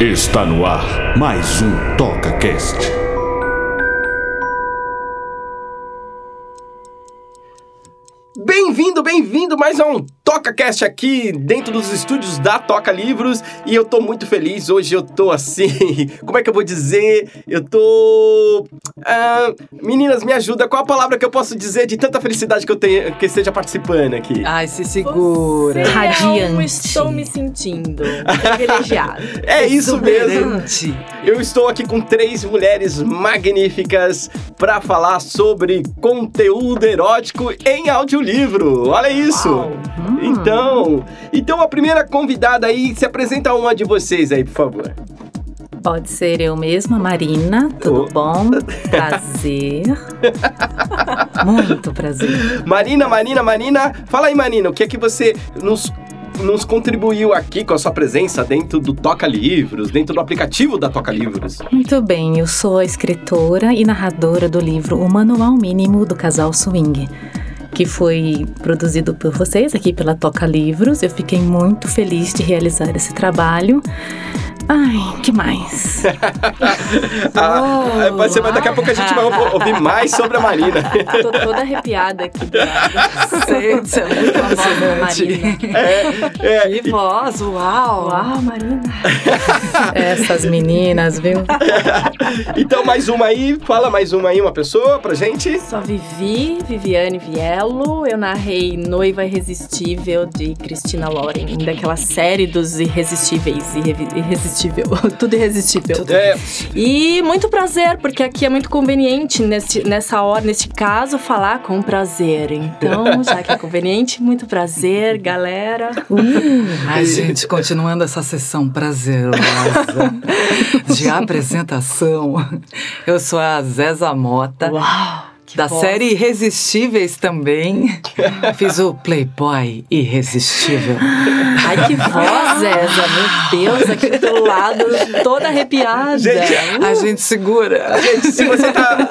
Está no ar mais um Toca Cast. Bem-vindo, mais a um TocaCast aqui dentro dos estúdios da Toca Livros e eu tô muito feliz. Hoje eu tô assim, como é que eu vou dizer? Eu tô. Ah, meninas, me ajuda. Qual a palavra que eu posso dizer de tanta felicidade que eu tenho que esteja participando aqui? Ai, se segura. Você Radiante. É um estou me sentindo privilegiado. É isso mesmo. Exuberante. Eu estou aqui com três mulheres magníficas para falar sobre conteúdo erótico em audiolivro. Olha isso! Uau. Então, então a primeira convidada aí, se apresenta uma de vocês aí, por favor. Pode ser eu mesma, Marina. Tudo Oh. bom? Prazer. Muito prazer. Marina, Marina, Marina, fala aí, Marina, o que é que você nos nos contribuiu aqui com a sua presença dentro do Toca Livros, dentro do aplicativo da Toca Livros. Muito bem, eu sou a escritora e narradora do livro O Manual Mínimo do Casal Swing, que foi produzido por vocês aqui pela Toca Livros. Eu fiquei muito feliz de realizar esse trabalho. Ai, que mais? Ah, Oh, vai ser- mas daqui a pouco a gente vai ou- ouvir mais sobre a Marina. Tô toda arrepiada aqui. lado. Gente, é muito. Marina. É, Que voz, uau. Uau, Marina. Essas meninas, viu? então mais uma aí, fala mais uma aí, uma pessoa pra gente. Sou Vivi, Viviane Viello. Eu narrei Noiva Irresistível de Cristina Loren, daquela série dos irresistíveis. Irre- Irresistível. Tudo irresistível. É, E muito prazer, porque aqui é muito conveniente nesse, nessa hora, neste caso, falar com prazer. Então, já que é conveniente, muito prazer, galera. Ai, gente, continuando essa sessão prazerosa de apresentação, eu sou a Zeza Mota. Uau! Que Da voz. série Irresistíveis também. Fiz o Playboy Irresistível. Ai, que voz, Zeza! Meu Deus, aqui do lado, toda arrepiada. Gente, A gente segura. gente, se você tá.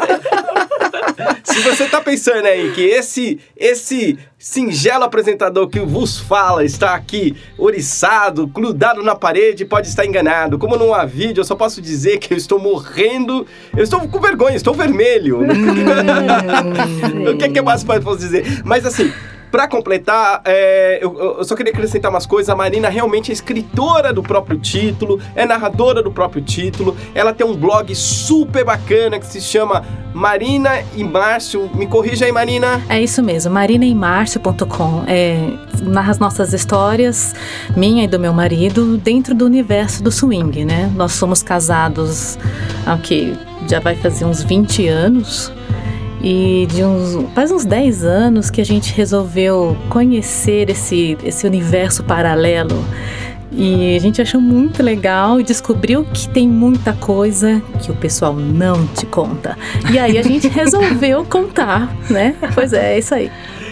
Se você tá pensando aí que esse esse singelo apresentador que vos fala está aqui oriçado, grudado na parede, pode estar enganado. Como não há vídeo, eu só posso dizer que eu estou morrendo. Eu estou com vergonha, estou vermelho. o que, que mais posso dizer? Mas assim. Pra completar, é, eu, eu só queria acrescentar umas coisas. A Marina realmente é escritora do próprio título, é narradora do próprio título. Ela tem um blog super bacana que se chama Marina e Márcio. Me corrija aí, Marina. É isso mesmo, marinaemarcio.com. É, narra as nossas histórias, minha e do meu marido, dentro do universo do swing, né? Nós somos casados que já vai fazer uns 20 anos. E de uns, faz uns 10 anos que a gente resolveu conhecer esse, esse universo paralelo. E a gente achou muito legal e descobriu que tem muita coisa que o pessoal não te conta. E aí a gente resolveu contar, né? Pois é, é isso aí.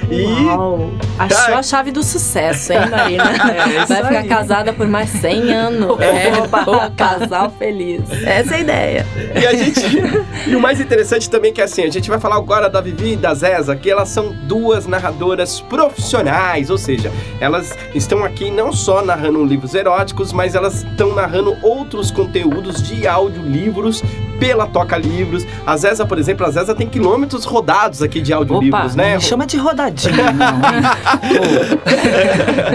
E Uau! Achou a chave do sucesso, hein, Marina? É Vai ficar aí. casada por mais 100 anos. É, o casal feliz. Essa é a ideia. E a gente. e o mais interessante também é que assim, a gente vai falar agora da Vivi e da Zeza, que elas são duas narradoras profissionais, ou seja, elas estão aqui não só narrando livros eróticos, mas elas estão narrando outros conteúdos de audiolivros pela Toca Livros. A Zeza, por exemplo, a Zeza tem quilômetros rodados aqui de Opa, audiolivros, não né? me chama de rodadinha, não.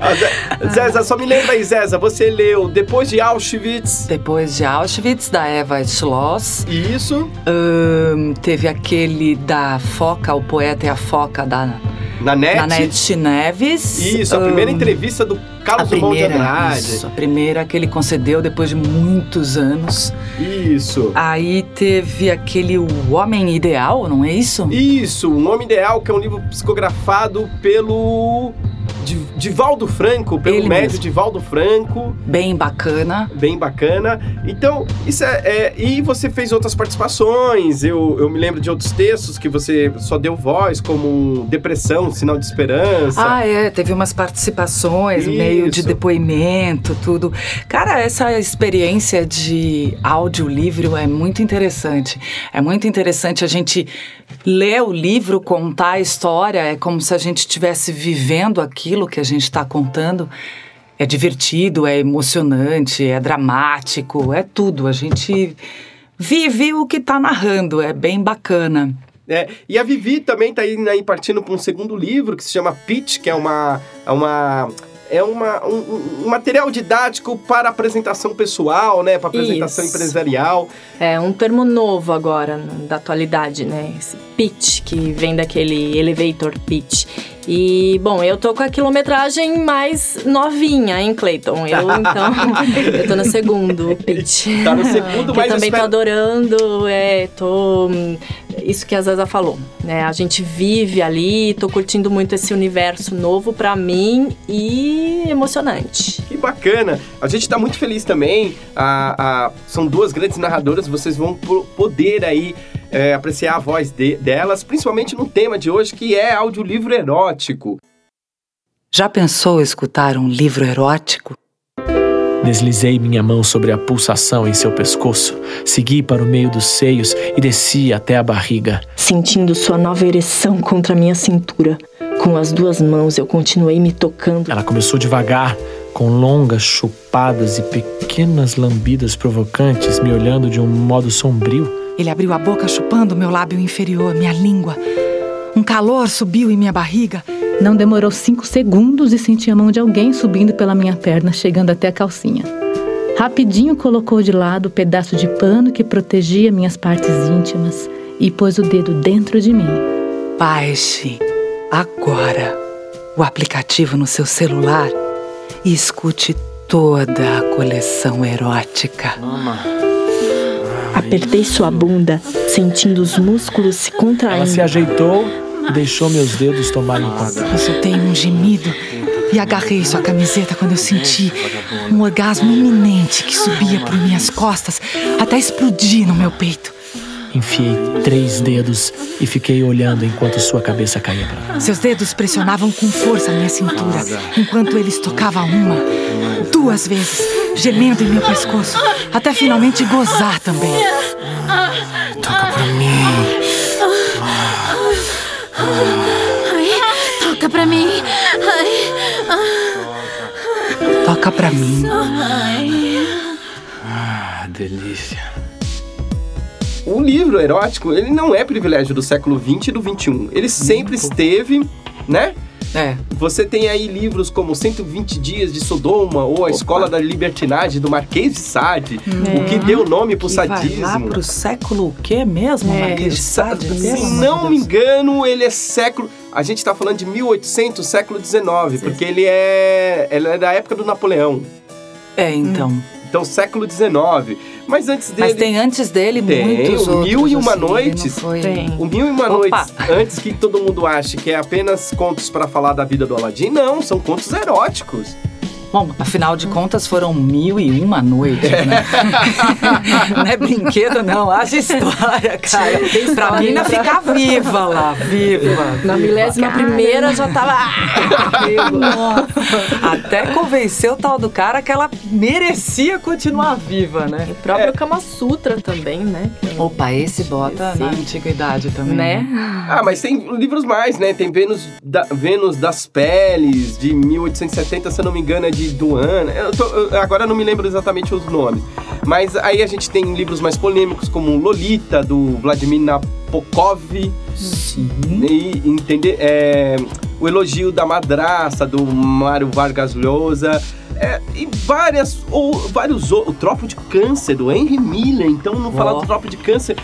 A Ze- Zeza, só me lembra aí, Zeza, você leu Depois de Auschwitz. Depois de Auschwitz, da Eva Schloss, Isso, Ahn, teve aquele da Foca, o poeta e a Foca da na net. Nanete Neves. Isso, a primeira Ahn, entrevista do a Carlos de primeira, Andrade. isso, a primeira que ele concedeu depois de muitos anos. Isso. Aí teve aquele O Homem Ideal, não é isso? Isso, O Nome Ideal, que é um livro psicografado pelo Divaldo Franco, pelo Ele médio mesmo. Divaldo Franco, Bem bacana. bem bacana. Então, isso é, é- E você fez outras participações, eu, eu me lembro de outros textos que você só deu voz, como Depressão, Sinal de Esperança. Ah, é, teve umas participações, meio de Isso. depoimento, tudo. Cara, essa experiência de audiolivro é muito interessante. É muito interessante a gente ler o livro, contar a história, é como se a gente estivesse vivendo aquilo que a gente está contando. é divertido, é emocionante, é dramático, é tudo. A gente vive o que está narrando, é bem bacana. É, e a Vivi também está aí, aí partindo para um segundo livro que se chama Pitch, que é uma, é uma é uma, um, um, material didático para apresentação pessoal, né? Para apresentação Isso. empresarial. É um termo novo agora, da atualidade, né? Esse pitch, que vem daquele elevator pitch. E, bom, eu tô com a quilometragem mais novinha, hein, Clayton? Eu, então, eu tô no segundo pitch. Tá no segundo, mas eu também espero... tô adorando, é, tô... Isso que a Zaza falou, né? A gente vive ali, tô curtindo muito esse universo novo para mim e emocionante. Que bacana! A gente tá muito feliz também. A, a, são duas grandes narradoras, vocês vão poder aí é, apreciar a voz de, delas, principalmente no tema de hoje, que é audiolivro erótico. Já pensou escutar um livro erótico? Deslizei minha mão sobre a pulsação em seu pescoço, segui para o meio dos seios e desci até a barriga. Sentindo sua nova ereção contra minha cintura, com as duas mãos eu continuei me tocando. Ela começou devagar, com longas chupadas e pequenas lambidas provocantes, me olhando de um modo sombrio. Ele abriu a boca chupando meu lábio inferior, minha língua. Um calor subiu em minha barriga. Não demorou cinco segundos e senti a mão de alguém subindo pela minha perna, chegando até a calcinha. Rapidinho colocou de lado o pedaço de pano que protegia minhas partes íntimas e pôs o dedo dentro de mim. Baixe agora o aplicativo no seu celular e escute toda a coleção erótica. Mama. Apertei sua bunda, sentindo os músculos se contraindo. Ela se ajeitou e deixou meus dedos tomarem conta. Eu soltei um gemido e agarrei sua camiseta quando eu senti um orgasmo iminente que subia por minhas costas até explodir no meu peito. Enfiei três dedos e fiquei olhando enquanto sua cabeça caía para Seus dedos pressionavam com força a minha cintura, enquanto eles tocavam uma, duas vezes, gemendo em meu pescoço, até finalmente gozar também. Toca pra mim. Ai, toca pra mim. Ai, toca pra mim. Ah, delícia. O livro erótico, ele não é privilégio do século XX e do XXI. Ele sempre esteve, né? É. Você tem aí livros como 120 Dias de Sodoma ou A Opa. Escola da Libertinagem do Marquês de Sade, é. o que deu nome pro que sadismo. Vai lá pro século o quê mesmo, é. Marquês de Sade? Se não me engano, ele é século a gente está falando de 1800, século XIX, porque ele é, ele é da época do Napoleão. É, então. Hum. Então, século XIX. Mas antes dele. Mas tem antes dele tem, muitos o Mil outros, e Uma assim, Noites. Tem. O Mil e Uma Opa. Noites, antes que todo mundo ache que é apenas contos para falar da vida do Aladim, não, são contos eróticos. Bom, afinal de contas foram mil e uma noites, né? não é brinquedo, não. Haja história, cara. Tem pra mina ficar viva lá, viva. Na milésima primeira já tava. Até convencer o tal do cara que ela merecia continuar viva, né? E o próprio é. Kama Sutra também, né? Opa, esse bota na antiguidade também. Né? Ah, mas tem livros mais, né? Tem Vênus, da, Vênus das Peles, de 1870, se eu não me engano, é de de Duana. Eu tô, eu, agora eu não me lembro exatamente os nomes. Mas aí a gente tem livros mais polêmicos, como Lolita, do Vladimir Nabokov. Sim. E, entender, é, o Elogio da Madraça, do Mário Vargas Llosa. É, e várias, ou vários o Tropo de Câncer, do Henry Miller, então não oh. falar do Tropo de Câncer,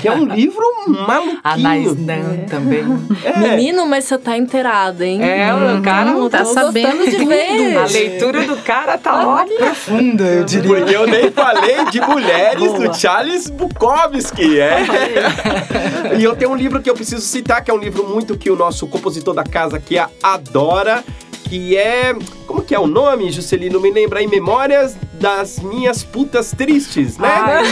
que é um livro maluquinho. A Naisdan é. também. É. Menino, mas você tá inteirado, hein? É, o cara não tá sabendo de ver. A leitura do cara tá ó, profunda, eu diria. Porque eu nem falei de mulheres Boa. do Charles Bukowski, é. e eu tenho um livro que eu preciso citar, que é um livro muito que o nosso compositor da casa aqui adora, que é. Como que é o nome, Juscelino? Me lembra aí, Memórias das Minhas Putas Tristes, né? Ah,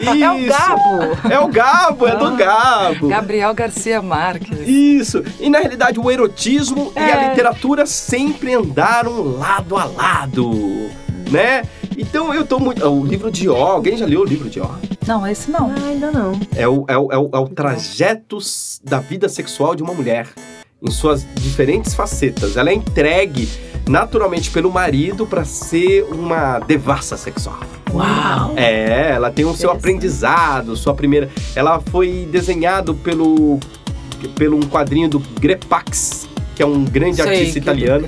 é, é o Gabo! É o Gabo, é do ah, Gabo. Gabriel Garcia Marques. Isso. E na realidade, o erotismo é. e a é. literatura sempre andaram lado a lado, né? Então eu tô muito. O livro de Ó, alguém já leu o livro de Ó? Não, esse não. Ah, ainda não. É o, é o, é o, é o trajeto da vida sexual de uma mulher em suas diferentes facetas. Ela é entregue naturalmente pelo marido para ser uma devassa sexual. Uau! É, ela tem o seu aprendizado, sua primeira. Ela foi desenhado pelo pelo um quadrinho do Grepax, que é um grande Sei, artista que- italiano.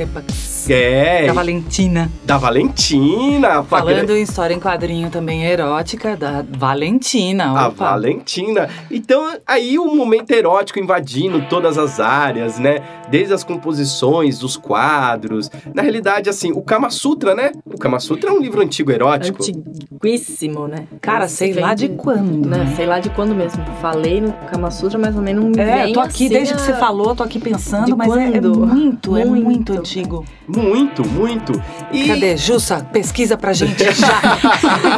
É, Da Valentina. da Valentina. Falando em história em quadrinho também erótica, da Valentina. A Opa. Valentina. Então, aí o momento erótico invadindo todas as áreas, né? Desde as composições, dos quadros. Na realidade, assim, o Kama Sutra, né? O Kama Sutra é um livro antigo erótico. Antiguíssimo, né? Cara, Esse sei lá de quando. Né, sei lá de quando mesmo. Falei no Kama Sutra, mas também não me É, vem tô aqui assim desde a- que você falou, tô aqui pensando, De mas é, é quando? muito, é muito Muito. antigo. Muito, muito. E Cadê? Jussa, pesquisa pra gente já.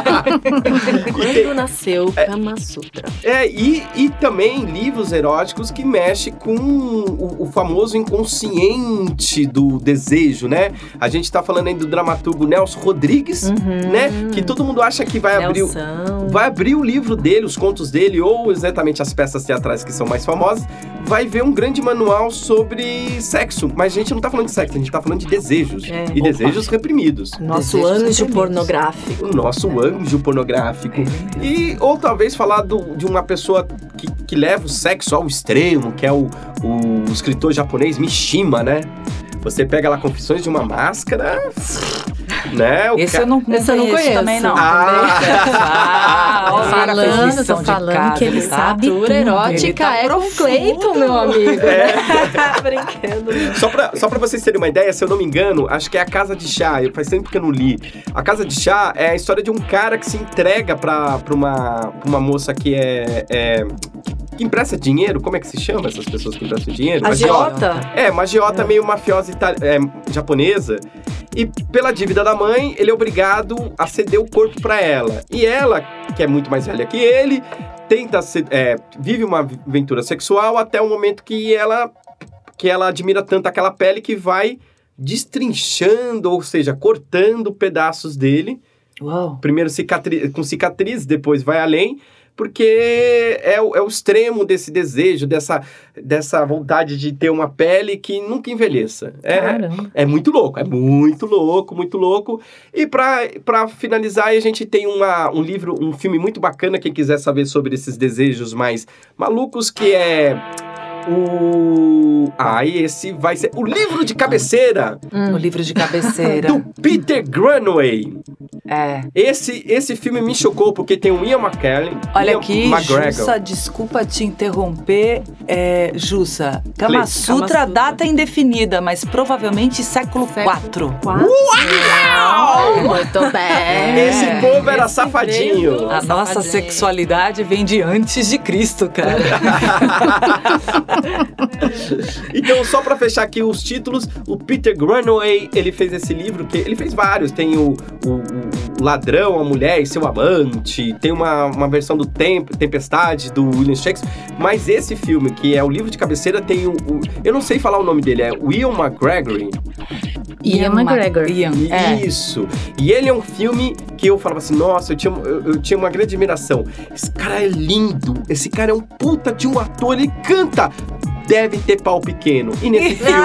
Quando nasceu o É. Kama Sutra? É, e, e também livros eróticos que mexem com o, o famoso inconsciente do desejo, né? A gente tá falando aí do dramaturgo Nelson Rodrigues, né? Que todo mundo acha que vai abrir, Nelson. vai abrir o livro dele, os contos dele, ou exatamente as peças teatrais que são mais famosas, vai ver um grande manual sobre sexo. Mas a gente não tá falando de sexo, a gente tá falando de desejos. É. E Opa. desejos reprimidos. Nosso Desejos anjo reprimidos. pornográfico. O nosso anjo pornográfico. É. E, ou talvez falar do- de uma pessoa que, que leva o sexo ao extremo, que é o, o escritor japonês Mishima, né? Você pega lá Confissões de uma Máscara, né? O Esse ca- eu não, Esse eu não conheço, também, não. Ah. Ah, Tô olha a falando, tô falando cada, que ele tá? sabe Cultura tudo. erótica Ele tá é com profundo. Cleiton, meu amigo. É. Brinquedo. Só pra, só pra vocês terem uma ideia, se eu não me engano, acho que é a Casa de Chá. Eu, faz tempo que eu não li. A Casa de Chá é a história de um cara que se entrega pra, pra, uma, pra uma moça que é, é- que empresta dinheiro. Como é que se chama essas pessoas que emprestam dinheiro? Agiota. É, uma agiota meio mafiosa itali- é, japonesa. E pela dívida da mãe, ele é obrigado a ceder o corpo pra ela. E ela, que é muito mais velha que ele, tenta se- é, vive uma aventura sexual até o momento que ela que ela admira tanto aquela pele que vai destrinchando, ou seja, cortando pedaços dele Uau. primeiro cicatri com cicatriz, depois vai além, porque é o, é o extremo desse desejo, dessa, dessa vontade de ter uma pele que nunca envelheça. É, Caramba. é muito louco, é muito louco, muito louco. E pra pra finalizar, a gente tem uma, um livro, um filme muito bacana, quem quiser saber sobre esses desejos mais malucos, que é o... Ah, e esse vai ser o livro de cabeceira O livro de cabeceira. do Peter Granway. É. Esse, esse filme me chocou porque tem o Ian McKellen, Olha Ian aqui, McGregor. Jussa, desculpa te interromper. É, Jussa, Kama. Sutra, Kama Sutra. data indefinida, mas provavelmente século IV. Uau! Muito bem. Esse povo era Esse safadinho. A nossa Safadinho. sexualidade vem de antes de Cristo, cara. Então, só pra fechar aqui os títulos, o Peter Granway, ele fez esse livro, que ele fez vários. Tem o, o- o Ladrão, a Mulher e Seu Amante, tem uma, uma versão do Temp Tempestade, do William Shakespeare. Mas esse filme, que é o livro de cabeceira, tem o... o- eu não sei falar o nome dele, é Will McGregor. Ian McGregor. Ian, é. Isso. E ele é um filme que eu falava assim, nossa, eu tinha, eu, eu tinha uma grande admiração. Esse cara é lindo. Esse cara é um puta de um ator, ele canta. Thank you. Deve ter pau pequeno. E nesse filme,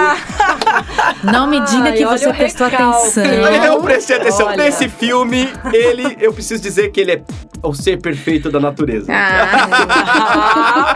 Não me diga Ai, que olha você prestou atenção. eu prestei atenção. Olha. Nesse filme, ele, eu preciso dizer que ele é o ser perfeito da natureza. Ah, Ah!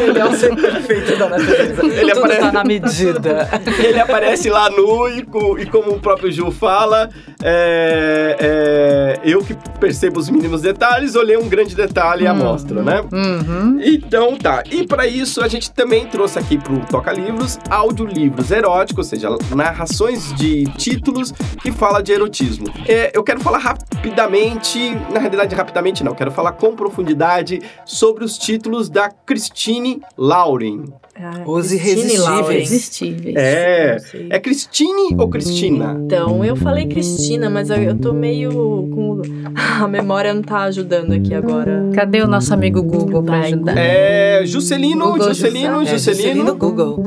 Ele é o ser perfeito da natureza. Ele Tudo aparece- tá na medida. Ele aparece lá nu e, e como o próprio Gil fala, é, é, eu que percebo os mínimos detalhes, olhei um grande detalhe e amostra, né? uhum. Então tá, e para isso a gente também trouxe aqui pro Toca Livros audiolivros eróticos, ou seja, narrações de títulos que fala de erotismo. É, eu quero falar rapidamente, na realidade rapidamente não, quero falar com profundidade sobre os títulos da Christine Lauren. Ah, Os Christine irresistíveis. Lauren. Irresistíveis. É, é Christine ou Cristina? Então, eu falei Cristina, mas eu, eu tô meio com. A memória não tá ajudando aqui agora. Cadê o nosso amigo Google pra Vai, ajudar? É Juscelino, Google, Juscelino, É, Juscelino Juscelino. Google.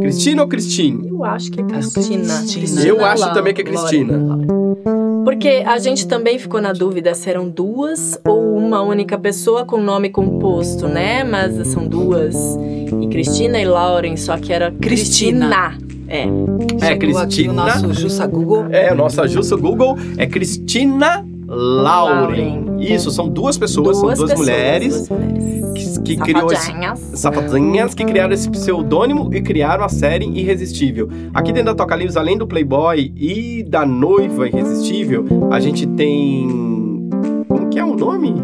Cristina ou Cristine? Eu acho que é Cristina. Cristina. Eu acho também que é Cristina. Porque a gente também ficou na dúvida se eram duas ou uma única pessoa com nome composto, né? Mas são duas. E Cristina e Lauren, só que era Cristina. Cristina. É. É, Chegou Cristina. o nosso Jussa Google. É, nossa Jussa Google é Cristina Lauren. Isso, são duas pessoas, são duas pessoas, mulheres duas mulheres. Que, que criou esse, Safadinhas. que criaram esse pseudônimo e criaram a série Irresistível. Aqui dentro da Toca Livros, além do Playboy e da noiva Irresistível, a gente tem. Como que é o nome?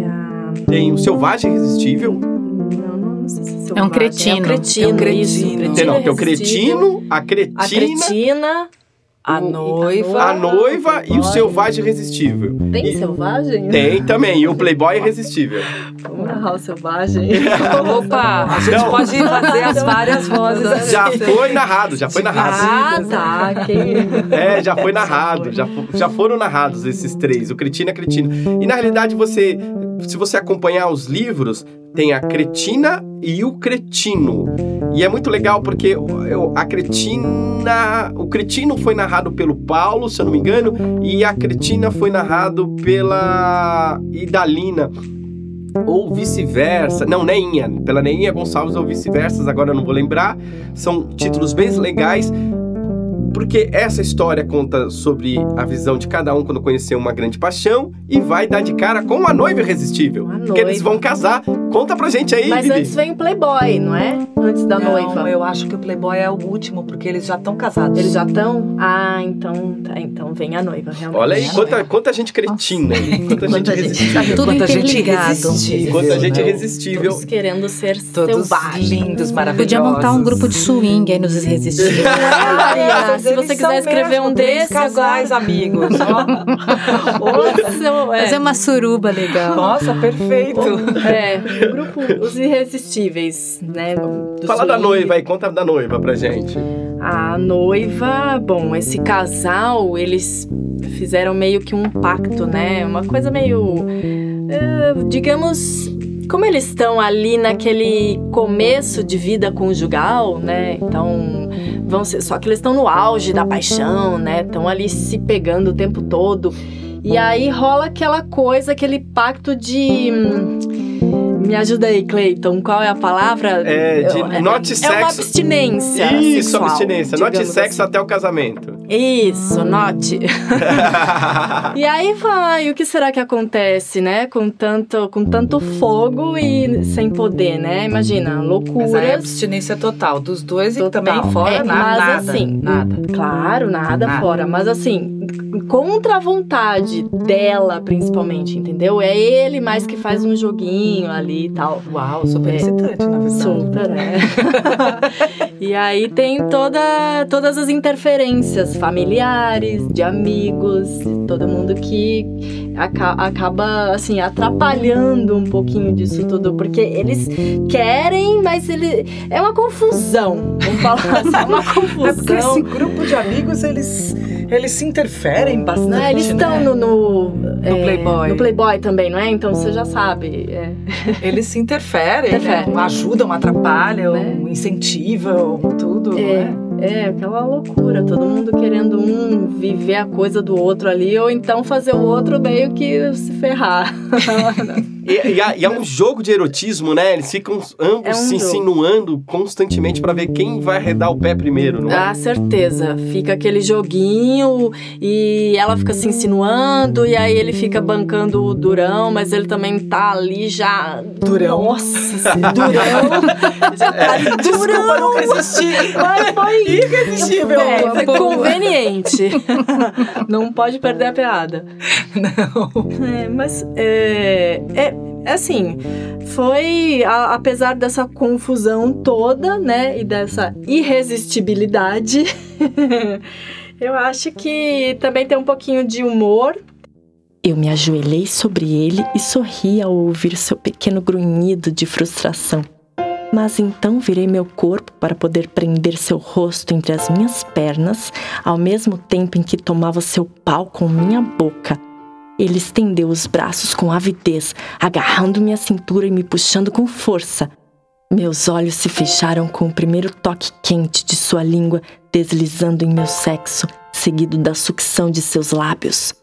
É a- Tem o Selvagem Irresistível. Não, não, não sei se É um selvagem. cretino. É um cretino, É um cretino. isso, Tem, cretino não, tem o. Cretino, a A Cretina, cretina. A o- noiva. a noiva e o. Selvagem Irresistível. Tem E- selvagem? Tem também, e o Playboy Irresistível. Vamos narrar o selvagem. Opa, a gente Não. pode fazer as várias vozes. Já foi narrado, já foi narrado. Ah, tá. Quem... É, já foi narrado, já, já foram narrados esses três, o Cretino e a Cretina. E na realidade, você, se você acompanhar os livros, tem a Cretina e o Cretino. E é muito legal porque a Cretina. O Cretino foi narrado pelo Paulo, se eu não me engano, e a Cretina foi narrado pela Idalina. Ou vice-versa. Não, Neinha. Pela Neinha Gonçalves ou vice-versa, agora eu não vou lembrar. São títulos bem legais. Porque essa história conta sobre a visão de cada um quando conheceu uma grande paixão e vai dar de cara com a noiva irresistível. A Porque eles noiva. vão casar. Conta pra gente aí, Mas Vivi. antes vem o Playboy, não é? Antes da Não, noiva. eu acho que o Playboy é o último, porque eles já estão casados. Eles já estão? Ah, então, tá, então vem a noiva, realmente. Olha aí, quanta, noiva. quanta gente cretina. Quanta gente Quanta gente. irresistível. Tudo Quanta gente irresistível, Quanta gente né? irresistível. Todos querendo ser Todos selvagens. lindos, maravilhosos. Podia montar um grupo de swing aí nos irresistíveis. se você quiser escrever um três desse, casais amigos. ó. Nossa, é. Fazer uma suruba legal. Nossa, perfeito. É, o grupo Os Irresistíveis, né? Fala da swing. noiva aí, conta da noiva pra gente. A noiva, bom, esse casal, eles fizeram meio que um pacto, né? Uma coisa meio. digamos. Como eles estão ali naquele começo de vida conjugal, né? Então, vão ser, só que eles estão no auge da paixão, né? Estão ali se pegando o tempo todo. E aí rola aquela coisa, aquele pacto de. hum, Me ajuda aí, Cleiton. Qual é a palavra? É, de Eu- note é uma sexo. abstinência. Isso, sexual, abstinência. Note sexo assim. até o casamento. Isso, note. e aí vai, o que será que acontece, né? Com tanto, com tanto fogo e sem poder, né? Imagina, Mas aí é abstinência total dos dois Total. e também fora É, na- mas nada. assim, nada. Claro, nada, Nada. fora. Mas assim, contra a vontade dela, principalmente, entendeu? É ele mais que faz um joguinho ali e tal. Uau, super É. excitante, na verdade. Super, é. e aí tem toda, todas as interferências familiares, de amigos, todo mundo que aca- acaba, assim, atrapalhando um pouquinho disso tudo, porque eles querem, mas ele é uma confusão. Vamos falar assim, é uma confusão. É porque esse grupo de amigos, eles, eles se interferem bastante, Né, Eles estão né? no, no, é, Playboy. no Playboy também, não é? Então você já sabe. é. Eles se interferem, né? Interferem. ajudam, atrapalham, Né? incentivam, tudo, É, né? é, aquela loucura, todo mundo querendo um viver a coisa do outro ali, ou então fazer o outro meio que se ferrar. E, e, é- e é um jogo de erotismo, né? Eles ficam ambos É um se jogo. insinuando constantemente pra ver quem vai arredar o pé primeiro, não é? Ah, certeza. Fica aquele joguinho e ela fica se insinuando, e aí ele fica bancando o durão, mas ele também tá ali já. Durão. Nossa, durão. já tá ali, durão. nunca existi. Mas foi Irresistível. É, foi conveniente. Não pode perder a piada. Não. É, mas é, é assim, foi a- apesar dessa confusão toda, né, e dessa irresistibilidade, eu acho que também tem um pouquinho de humor. Eu me ajoelhei sobre ele e sorri ao ouvir seu pequeno grunhido de frustração. Mas então virei meu corpo para poder prender seu rosto entre as minhas pernas, ao mesmo tempo em que tomava seu pau com minha boca. Ele estendeu os braços com avidez, agarrando minha cintura e me puxando com força. Meus olhos se fecharam com o primeiro toque quente de sua língua deslizando em meu sexo, seguido da sucção de seus lábios.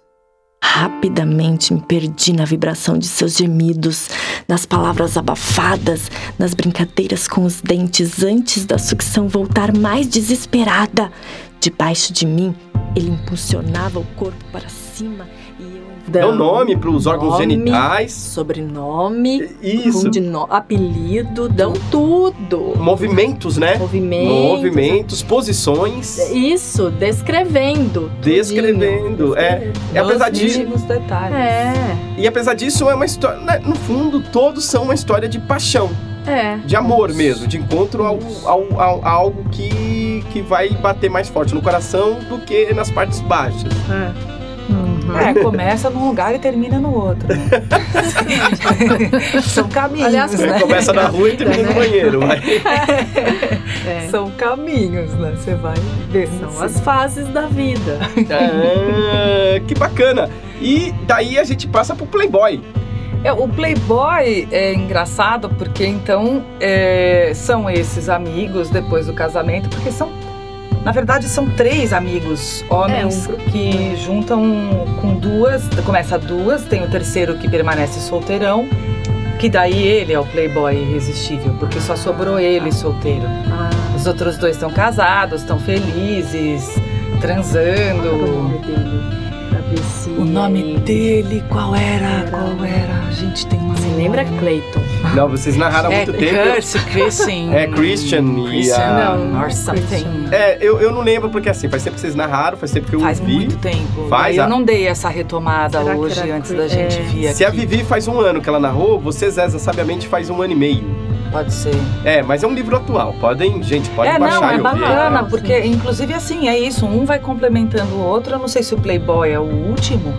Rapidamente me perdi na vibração de seus gemidos, nas palavras abafadas, nas brincadeiras com os dentes antes da sucção voltar mais desesperada. Debaixo de mim, ele impulsionava o corpo para cima e eu Dá o nome para os órgãos Nome, genitais. Sobrenome, Isso. condino- apelido, dão tudo. Movimentos, né? Movimentos. Movimentos, posições. Isso, descrevendo. Descrevendo, tudinho, é. E apesar disso, detalhes. É, e apesar disso, é uma história. né, No fundo, todos são uma história de paixão, é. de amor mesmo, de encontro ao, ao- ao- a algo que, que vai bater mais forte no coração do que nas partes baixas. É, começa num lugar e termina no outro. né? São caminhos, Aliás, né? Começa na rua e termina no banheiro. vai. é. São caminhos, né? Você vai ver. São as fases da vida. Ah, que bacana. E daí a gente passa pro Playboy. É, o Playboy é engraçado porque então é, são esses amigos depois do casamento, porque são, na verdade, são três amigos homens É, um que juntam com duas, começa duas, tem o terceiro que permanece solteirão, que daí ele é o Playboy irresistível, porque só sobrou ele solteiro. Ah, Os outros dois estão casados, estão felizes, transando. se O nome ele- dele, qual era? Era- Qual era? A gente tem uma Você lembra Clayton? Não, vocês narraram há é muito tempo. Curse, Christian. É, Christian e Christian, a- Não, or something. É, eu, eu não lembro porque assim, faz tempo que vocês narraram, faz tempo que eu Faz vi. muito tempo. Faz, eu a- não dei essa retomada Será hoje antes da gente é. vir aqui. Se a Vivi faz um ano que ela narrou, você, Zeza, sabiamente faz um ano e meio. Pode ser. É, mas é um livro atual. Podem, gente, pode é, baixar não, e é ouvir. bacana, Sim. porque inclusive assim, é isso, um vai complementando o outro. Eu não sei se o Playboy é o último,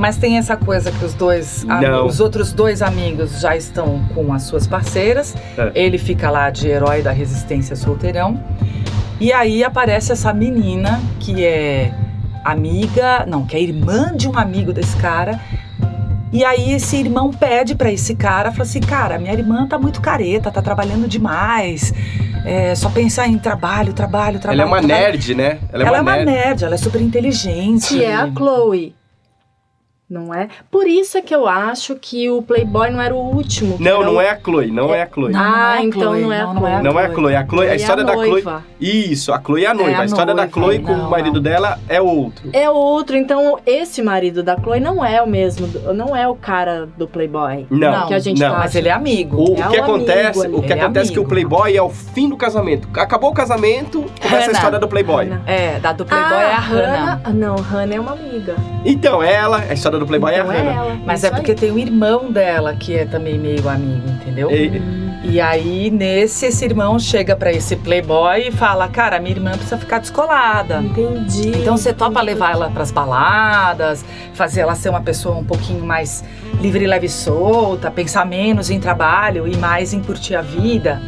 mas tem essa coisa que os dois, Não. os outros dois amigos já estão com as suas parceiras. É. Ele fica lá de herói da resistência solteirão. E aí aparece essa menina que é amiga, não, que é irmã de um amigo desse cara. E aí esse irmão pede pra esse cara, fala assim, cara, minha irmã tá muito careta, tá trabalhando demais, é, só pensa em trabalho, trabalho, trabalho. Ela é uma trabalho." nerd, né? Ela é Ela uma, é uma nerd. nerd, ela é super inteligente. Que é a Chloe. Não é? Por isso é que eu acho que o Playboy não era o último. Não, não o- é a Chloe, não é a Chloe. Ah, não é a então Chloe, não é a não, não é a Não é a Chloe, a Chloe, a Chloe história é da Chloe. noiva. Isso, a Chloe é a noiva. a a história da Chloe com o marido dela é outro. É outro, então esse marido da Chloe não é o mesmo, não é o cara do Playboy. Não, que a gente não. tá Mas ele é amigo. O, É que acontece, amigo o que é acontece é que o. Playboy é o fim do casamento. Acabou o casamento, começa a Hannah. história do Playboy. Hannah. É, da do Playboy ah, é a Hannah. Ah, Não, Hannah é uma amiga. Então, ela, a história do Playboy então é a Hannah. ela. Mas isso é porque aí. tem o irmão dela que é também meio amigo, entendeu? E- E aí, nesse, esse irmão chega pra esse playboy e fala: Cara, minha irmã precisa ficar descolada. Entendi. Então você topa levar ela pras baladas, fazer ela ser uma pessoa um pouquinho mais livre, leve e solta, pensar menos em trabalho e mais em curtir a vida.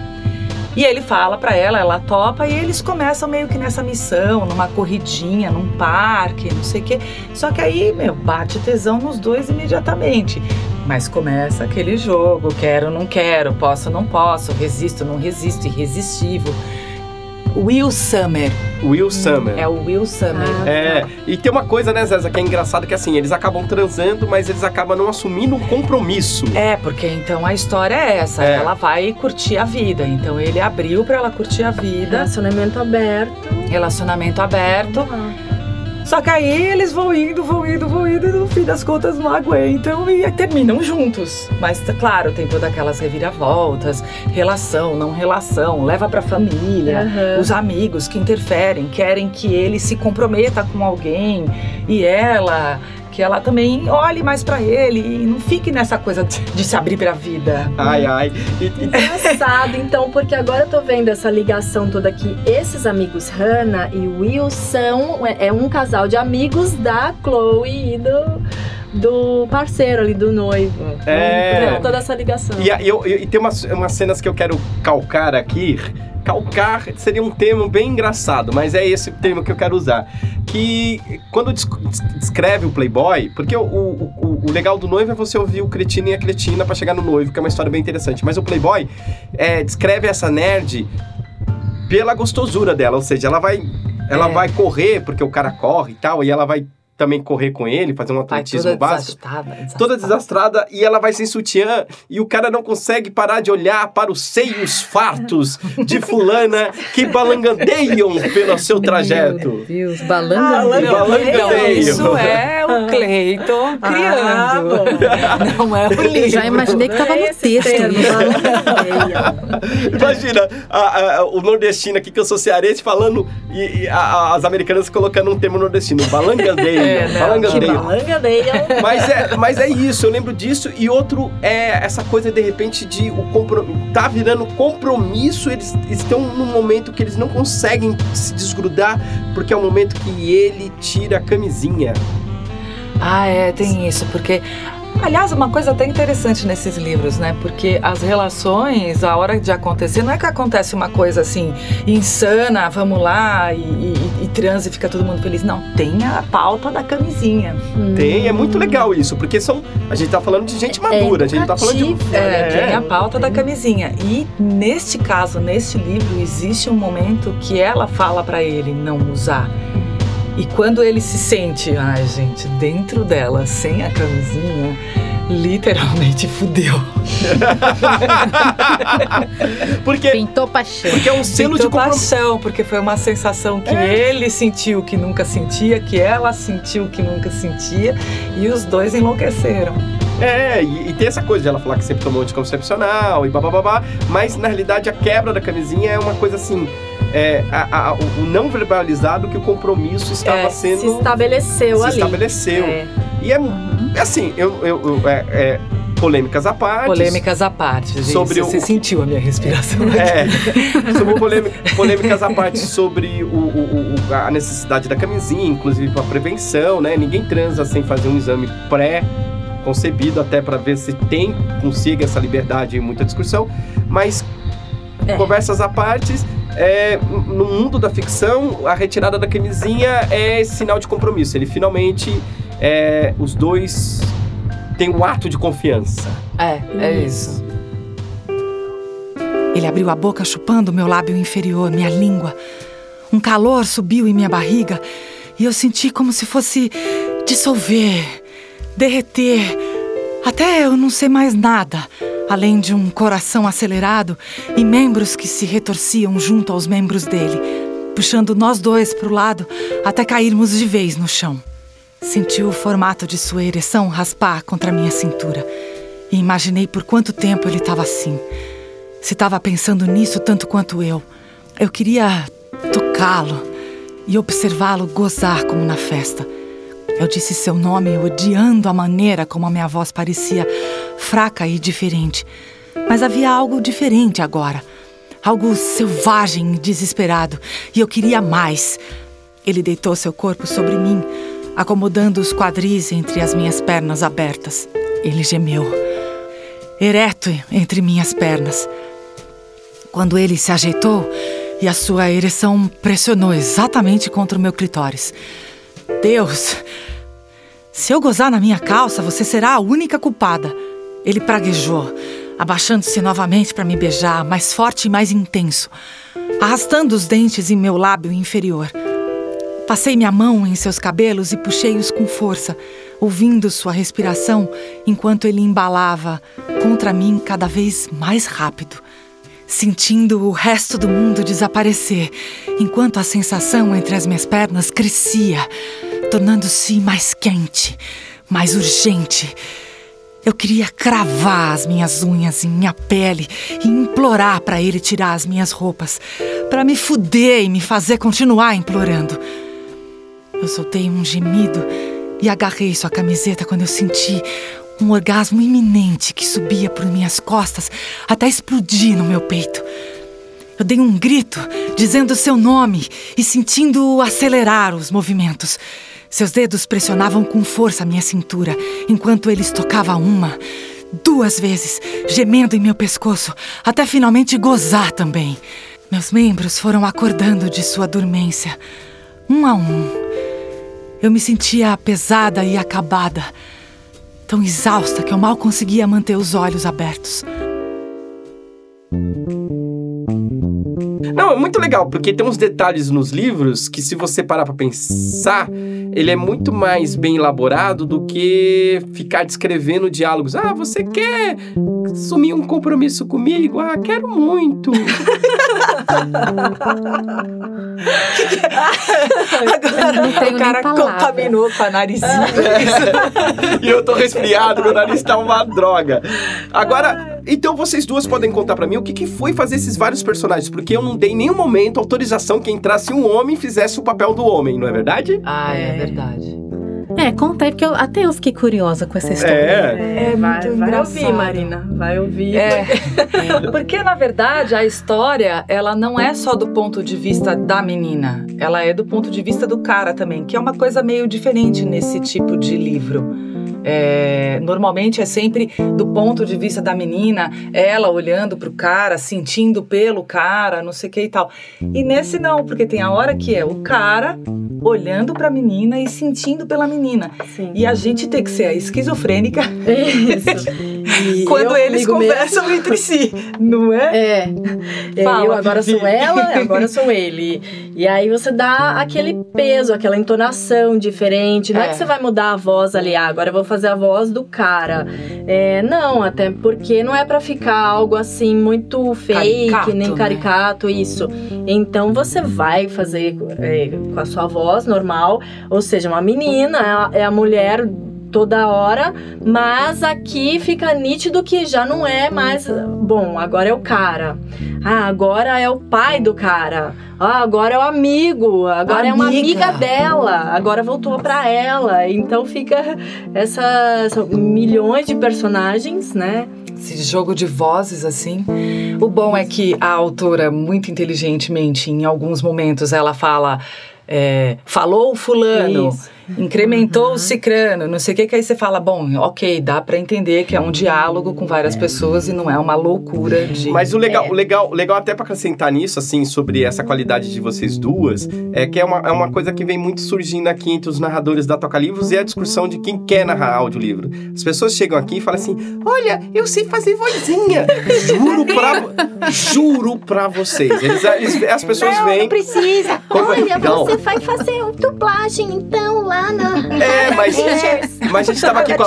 E ele fala pra ela, ela topa e eles começam meio que nessa missão, numa corridinha, num parque, não sei o quê. Só que aí, meu, bate tesão nos dois imediatamente. Mas começa aquele jogo, quero, não quero, posso, não posso, resisto, não resisto, irresistível. Will Summer, Will Summer. é o Will Summer. Ah, É, e tem uma coisa, né, Zeza, que é engraçado que assim, eles acabam transando, mas eles acabam não assumindo um compromisso. É, porque então a história é essa, É. ela vai curtir a vida. Então ele abriu pra ela curtir a vida, Relacionamento aberto. relacionamento aberto. Só que aí eles vão indo, vão indo, vão indo e no fim das contas não aguentam e terminam juntos. Mas claro, tem todas aquelas reviravoltas, relação, não relação, leva pra família. Aham. Os amigos que interferem, querem que ele se comprometa com alguém e ela que ela também olhe mais pra ele e não fique nessa coisa de, se abrir pra vida. Ai, ai. Engraçado, então, porque agora eu tô vendo essa ligação toda aqui. Esses amigos Hannah e Will são é é um casal de amigos da Chloe e do, do parceiro ali, do noivo. É. Toda essa ligação. E, eu- eu- e tem umas, umas cenas que eu quero calcar aqui. Calcar seria um termo bem engraçado, mas é esse termo que eu quero usar. Que quando des- des- descreve o Playboy, porque o, o- o- legal do noivo é você ouvir o cretino e a cretina pra chegar no noivo, que é uma história bem interessante. Mas o Playboy é, descreve essa nerd pela gostosura dela, ou seja, ela vai, ela É. vai correr porque o cara corre e tal, e ela vai também correr com ele, fazer um atletismo toda básico. desastrada, desastrada. Toda desastrada e ela vai sem sutiã e o cara não consegue parar de olhar para os seios fartos de fulana que balangandeiam pelo seu trajeto. Meu Deus, Ah, balanga. Não, Balangadeio. Não, isso é o Cleiton criando. não é o livro. Já imaginei que tava no Esse texto. termo, balanceia. Imagina a- a- o nordestino aqui, que eu sou cearense, falando e, e a- as americanas colocando um termo nordestino, balangadeio, É, não, Que balangadeio. balanga deia. Mas é, mas é isso, eu lembro disso. E outro é essa coisa, de repente, de o compromisso. Tá virando compromisso, eles estão num momento que eles não conseguem se desgrudar, porque é o momento que ele tira a camisinha. Ah, é, tem isso, porque. Aliás, uma coisa até interessante nesses livros, né? Porque as relações, a hora de acontecer, não é que acontece uma coisa assim, insana, vamos lá, e, e, e transa e fica todo mundo feliz. Não, tem a pauta da camisinha. Tem, é muito legal isso, porque são. A gente tá falando de gente É madura, a gente tá falando de. É, É. tem a pauta da camisinha. E neste caso, neste livro, existe um momento que ela fala pra ele não usar. E quando ele se sente, ai gente, dentro dela, sem a camisinha, literalmente fudeu. Porque, Pintou paixão. porque é um selo de Sinto compromisso. paixão, porque foi uma sensação que ele sentiu que nunca sentia, que ela sentiu que nunca sentia, e os dois enlouqueceram. É, e, e tem essa coisa de ela falar que sempre tomou anticoncepcional e babá, mas na realidade a quebra da camisinha é uma coisa assim. É, a- a- o o não verbalizado que o compromisso estava É, sendo. Se estabeleceu se ali. estabeleceu. É, E é, é assim, eu, eu, eu- é, é, polêmicas à parte. polêmicas à parte. gente. Sobre o- Você sentiu a minha respiração. É, sobre polêmica- polêmicas à parte sobre o- o- o- a necessidade da camisinha, inclusive para prevenção, né? Ninguém transa sem fazer um exame pré-concebido, até para ver se tem, consiga essa liberdade e muita discussão. Mas, É. conversas à parte, é, no mundo da ficção, a retirada da camisinha é sinal de compromisso. Ele finalmente, é, os dois têm um ato de confiança. É, é isso. Ele abriu a boca chupando meu lábio inferior, minha língua. Um calor subiu em minha barriga e eu senti como se fosse dissolver, derreter, até eu não ser mais nada, além de um coração acelerado e membros que se retorciam junto aos membros dele, puxando nós dois para o lado até cairmos de vez no chão. Senti o formato de sua ereção raspar contra minha cintura e imaginei por quanto tempo ele estava assim. Se estava pensando nisso tanto quanto eu. Eu queria tocá-lo e observá-lo gozar como na festa. Eu disse seu nome odiando a maneira como a minha voz parecia fraca e diferente. Mas havia algo diferente agora. Algo selvagem e desesperado. E eu queria mais. Ele deitou seu corpo sobre mim, acomodando os quadris entre as minhas pernas abertas. Ele gemeu, ereto entre minhas pernas. Quando ele se ajeitou e a sua ereção pressionou exatamente contra o meu clitóris. Deus! Se eu gozar na minha calça, você será a única culpada. Ele praguejou, abaixando-se novamente para me beijar, mais forte e mais intenso, arrastando os dentes em meu lábio inferior. Passei minha mão em seus cabelos e puxei-os com força, ouvindo sua respiração enquanto ele embalava contra mim cada vez mais rápido sentindo o resto do mundo desaparecer, enquanto a sensação entre as minhas pernas crescia, tornando-se mais quente, mais urgente. Eu queria cravar as minhas unhas em minha pele e implorar para ele tirar as minhas roupas, para me fuder e me fazer continuar implorando. Eu soltei um gemido e agarrei sua camiseta quando eu senti um orgasmo iminente que subia por minhas costas até explodir no meu peito. Eu dei um grito, dizendo seu nome e sentindo acelerar os movimentos. Seus dedos pressionavam com força a minha cintura, enquanto ele estocava uma, duas vezes, gemendo em meu pescoço, até finalmente gozar também. Meus membros foram acordando de sua dormência, um a um. Eu me sentia pesada e acabada tão exausta que eu mal conseguia manter os olhos abertos. Não, é muito legal, porque tem uns detalhes nos livros que, se você parar pra pensar, ele é muito mais bem elaborado do que ficar descrevendo diálogos. Ah, você quer assumir um compromisso comigo? Ah, quero muito. Agora Não tenho o cara contaminou com a narizinha. e eu tô resfriado, meu nariz tá uma droga. Agora, então vocês duas podem contar pra mim o que, que foi fazer esses vários personagens, porque eu não dei em nenhum momento autorização que entrasse um homem e fizesse o papel do homem, não é verdade? Ah, é verdade. É, conta aí, porque eu- até eu fiquei curiosa com essa história. É. É vai, muito vai engraçado. ouvir, Marina. Vai ouvir. É, porque na verdade a história ela não é só do ponto de vista da menina, ela é do ponto de vista do cara também, que é uma coisa meio diferente nesse tipo de livro. É, normalmente é sempre do ponto de vista da menina, ela olhando pro cara, sentindo pelo cara, não sei o que e tal. E nesse não, porque tem a hora que é o cara olhando pra menina e sentindo pela menina. Sim. E a gente tem que ser a esquizofrênica Isso. Quando eles comigo mesmo. conversam entre si, não é? É. É, Fala, eu agora Vivi. sou ela, agora sou ele. E aí você dá aquele peso, aquela entonação diferente. Não é, É. que você vai mudar a voz ali, ah, agora eu vou fazer a voz do cara. É, não, até porque não é pra ficar algo assim muito fake, Caricato, nem né? caricato, isso. Então você vai fazer é, com a sua voz normal, ou seja, uma menina, é a- é a mulher toda hora, mas aqui fica nítido que já não é mais. Bom, agora é o cara. Ah, agora é o pai do cara. Ah, agora é o amigo. Agora é uma Amiga. amiga dela. Agora voltou pra ela. Então fica essa, essa- milhões de personagens, né? Esse jogo de vozes, assim. O bom é que a autora, muito inteligentemente, em alguns momentos, ela fala. É, falou fulano, Isso. Incrementou o cicrano, não sei o que, que aí você fala, bom, ok, dá pra entender que é um diálogo com várias pessoas e não é uma loucura de. Mas o legal, o legal, o legal até pra acrescentar nisso, assim, sobre essa qualidade de vocês duas, é que é uma, é uma coisa que vem muito surgindo aqui entre os narradores da Toca Livros e a discussão de quem quer narrar audiolivro. As pessoas chegam aqui e falam assim: Olha, eu sei fazer vozinha. Juro pra, juro pra vocês. Eles, eles- as pessoas vêm. precisa. Como- Olha, Não. você vai fazer uma dublagem então É, mas, mas a gente tava aqui com a,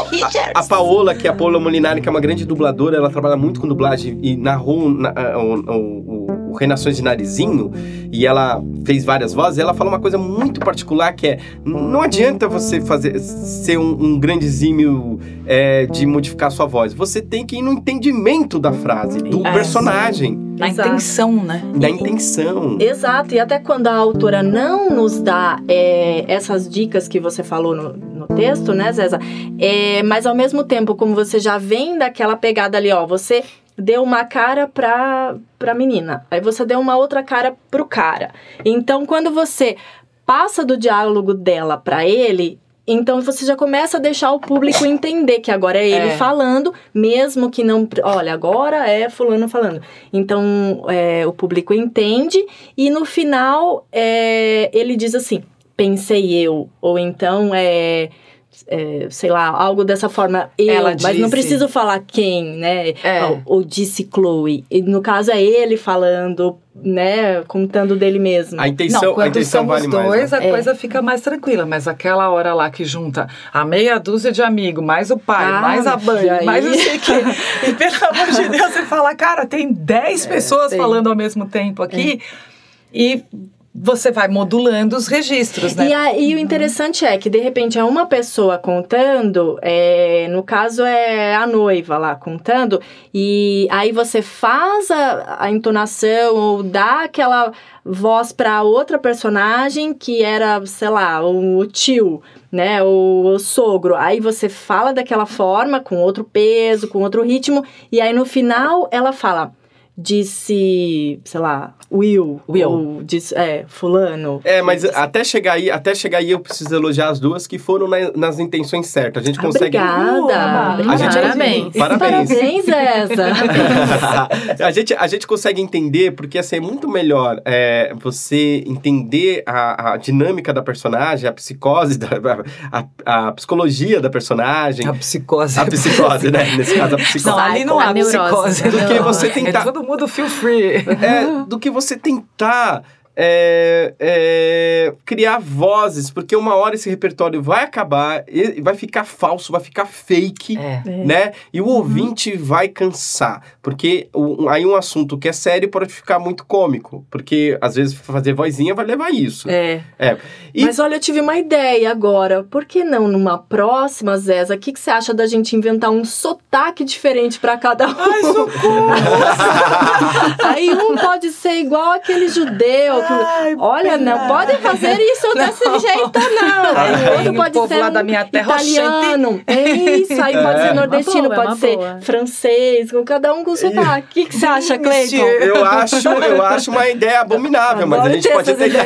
a, a Paola, que é a Paola Molinari, que é uma grande dubladora, ela trabalha muito com dublagem e narrou na- a- o, o, Renações de Narizinho, e ela fez várias vozes, ela fala uma coisa muito particular que é, não adianta você fazer ser um, um grande exímio é, de modificar a sua voz, você tem que ir no entendimento da frase, do É, personagem, Na Exato. intenção, né? da intenção. Exato, e até quando a autora não nos dá é, essas dicas que você falou no, no texto, né, Zeza? É, mas ao mesmo tempo, como você já vem daquela pegada ali, ó, você deu uma cara pra, pra menina, aí você deu uma outra cara pro cara. Então, quando você passa do diálogo dela pra ele, então você já começa a deixar o público entender que agora é ele É. falando, mesmo que não. Olha, agora é fulano falando. Então é, o público entende e no final é, ele diz assim: pensei eu. Ou então é. É, sei lá, algo dessa forma, eu, Ela mas não preciso falar quem, né? É. Ou, ou disse Chloe. E no caso é ele falando, né? Contando dele mesmo. A intenção, não, a quando intenção são vale os mais. dois, né? a É. coisa fica mais tranquila. Mas aquela hora lá que junta a meia dúzia de amigo, mais o pai, Ah, mais a aí- mais não sei o quê. E pelo amor de Deus, você fala, cara, tem 10 pessoas tem. falando ao mesmo tempo aqui. E você vai modulando os registros, né? E, a- e o interessante é que, de repente, é uma pessoa contando, é, no caso é a noiva lá contando, e aí você faz a, a entonação ou dá aquela voz para outra personagem que era, sei lá, o, tio, né, o, o sogro. Aí você fala daquela forma, com outro peso, com outro ritmo, e aí no final ela fala. Disse, sei lá, Will. Will. Ou disse, é, fulano. É, mas até chegar aí, até chegar aí eu preciso elogiar as duas que foram na- nas intenções certas. A gente consegue. Obrigada. A gente, Parabéns. Parabéns. Parabéns, Eza. a, gente, a gente consegue entender, porque assim, é muito melhor é, você entender a, a dinâmica da personagem, a psicose, da, a, a psicologia da personagem. A psicose. A psicose, né? Nesse caso, a Não, psicose. ali não a há neurose, psicose. né? Do que não. você tentar- É mudo feel free. é, do que você tentar é, é, criar vozes, porque uma hora esse repertório vai acabar, e vai ficar falso, vai ficar fake, É. né? E o ouvinte vai cansar, porque o- aí um assunto que é sério pode ficar muito cômico, porque às vezes fazer vozinha vai levar a isso. É. É. E- Mas olha, eu tive uma ideia agora. Por que não numa próxima, Zeza? O que, que você acha da gente inventar um sotaque diferente pra cada um? Ai, socorro! Aí um pode ser igual aquele judeu. Que- olha, não pode fazer isso desse jeito, não. Aí o pode povo ser lá da minha terra, italiano. É isso. Aí pode É. ser nordestino, boa, pode ser boa. francês, com cada um com sotaque. O que, você acha, Cleiton? Eu acho, eu acho uma ideia abominável, mas a gente pode ter. ideias.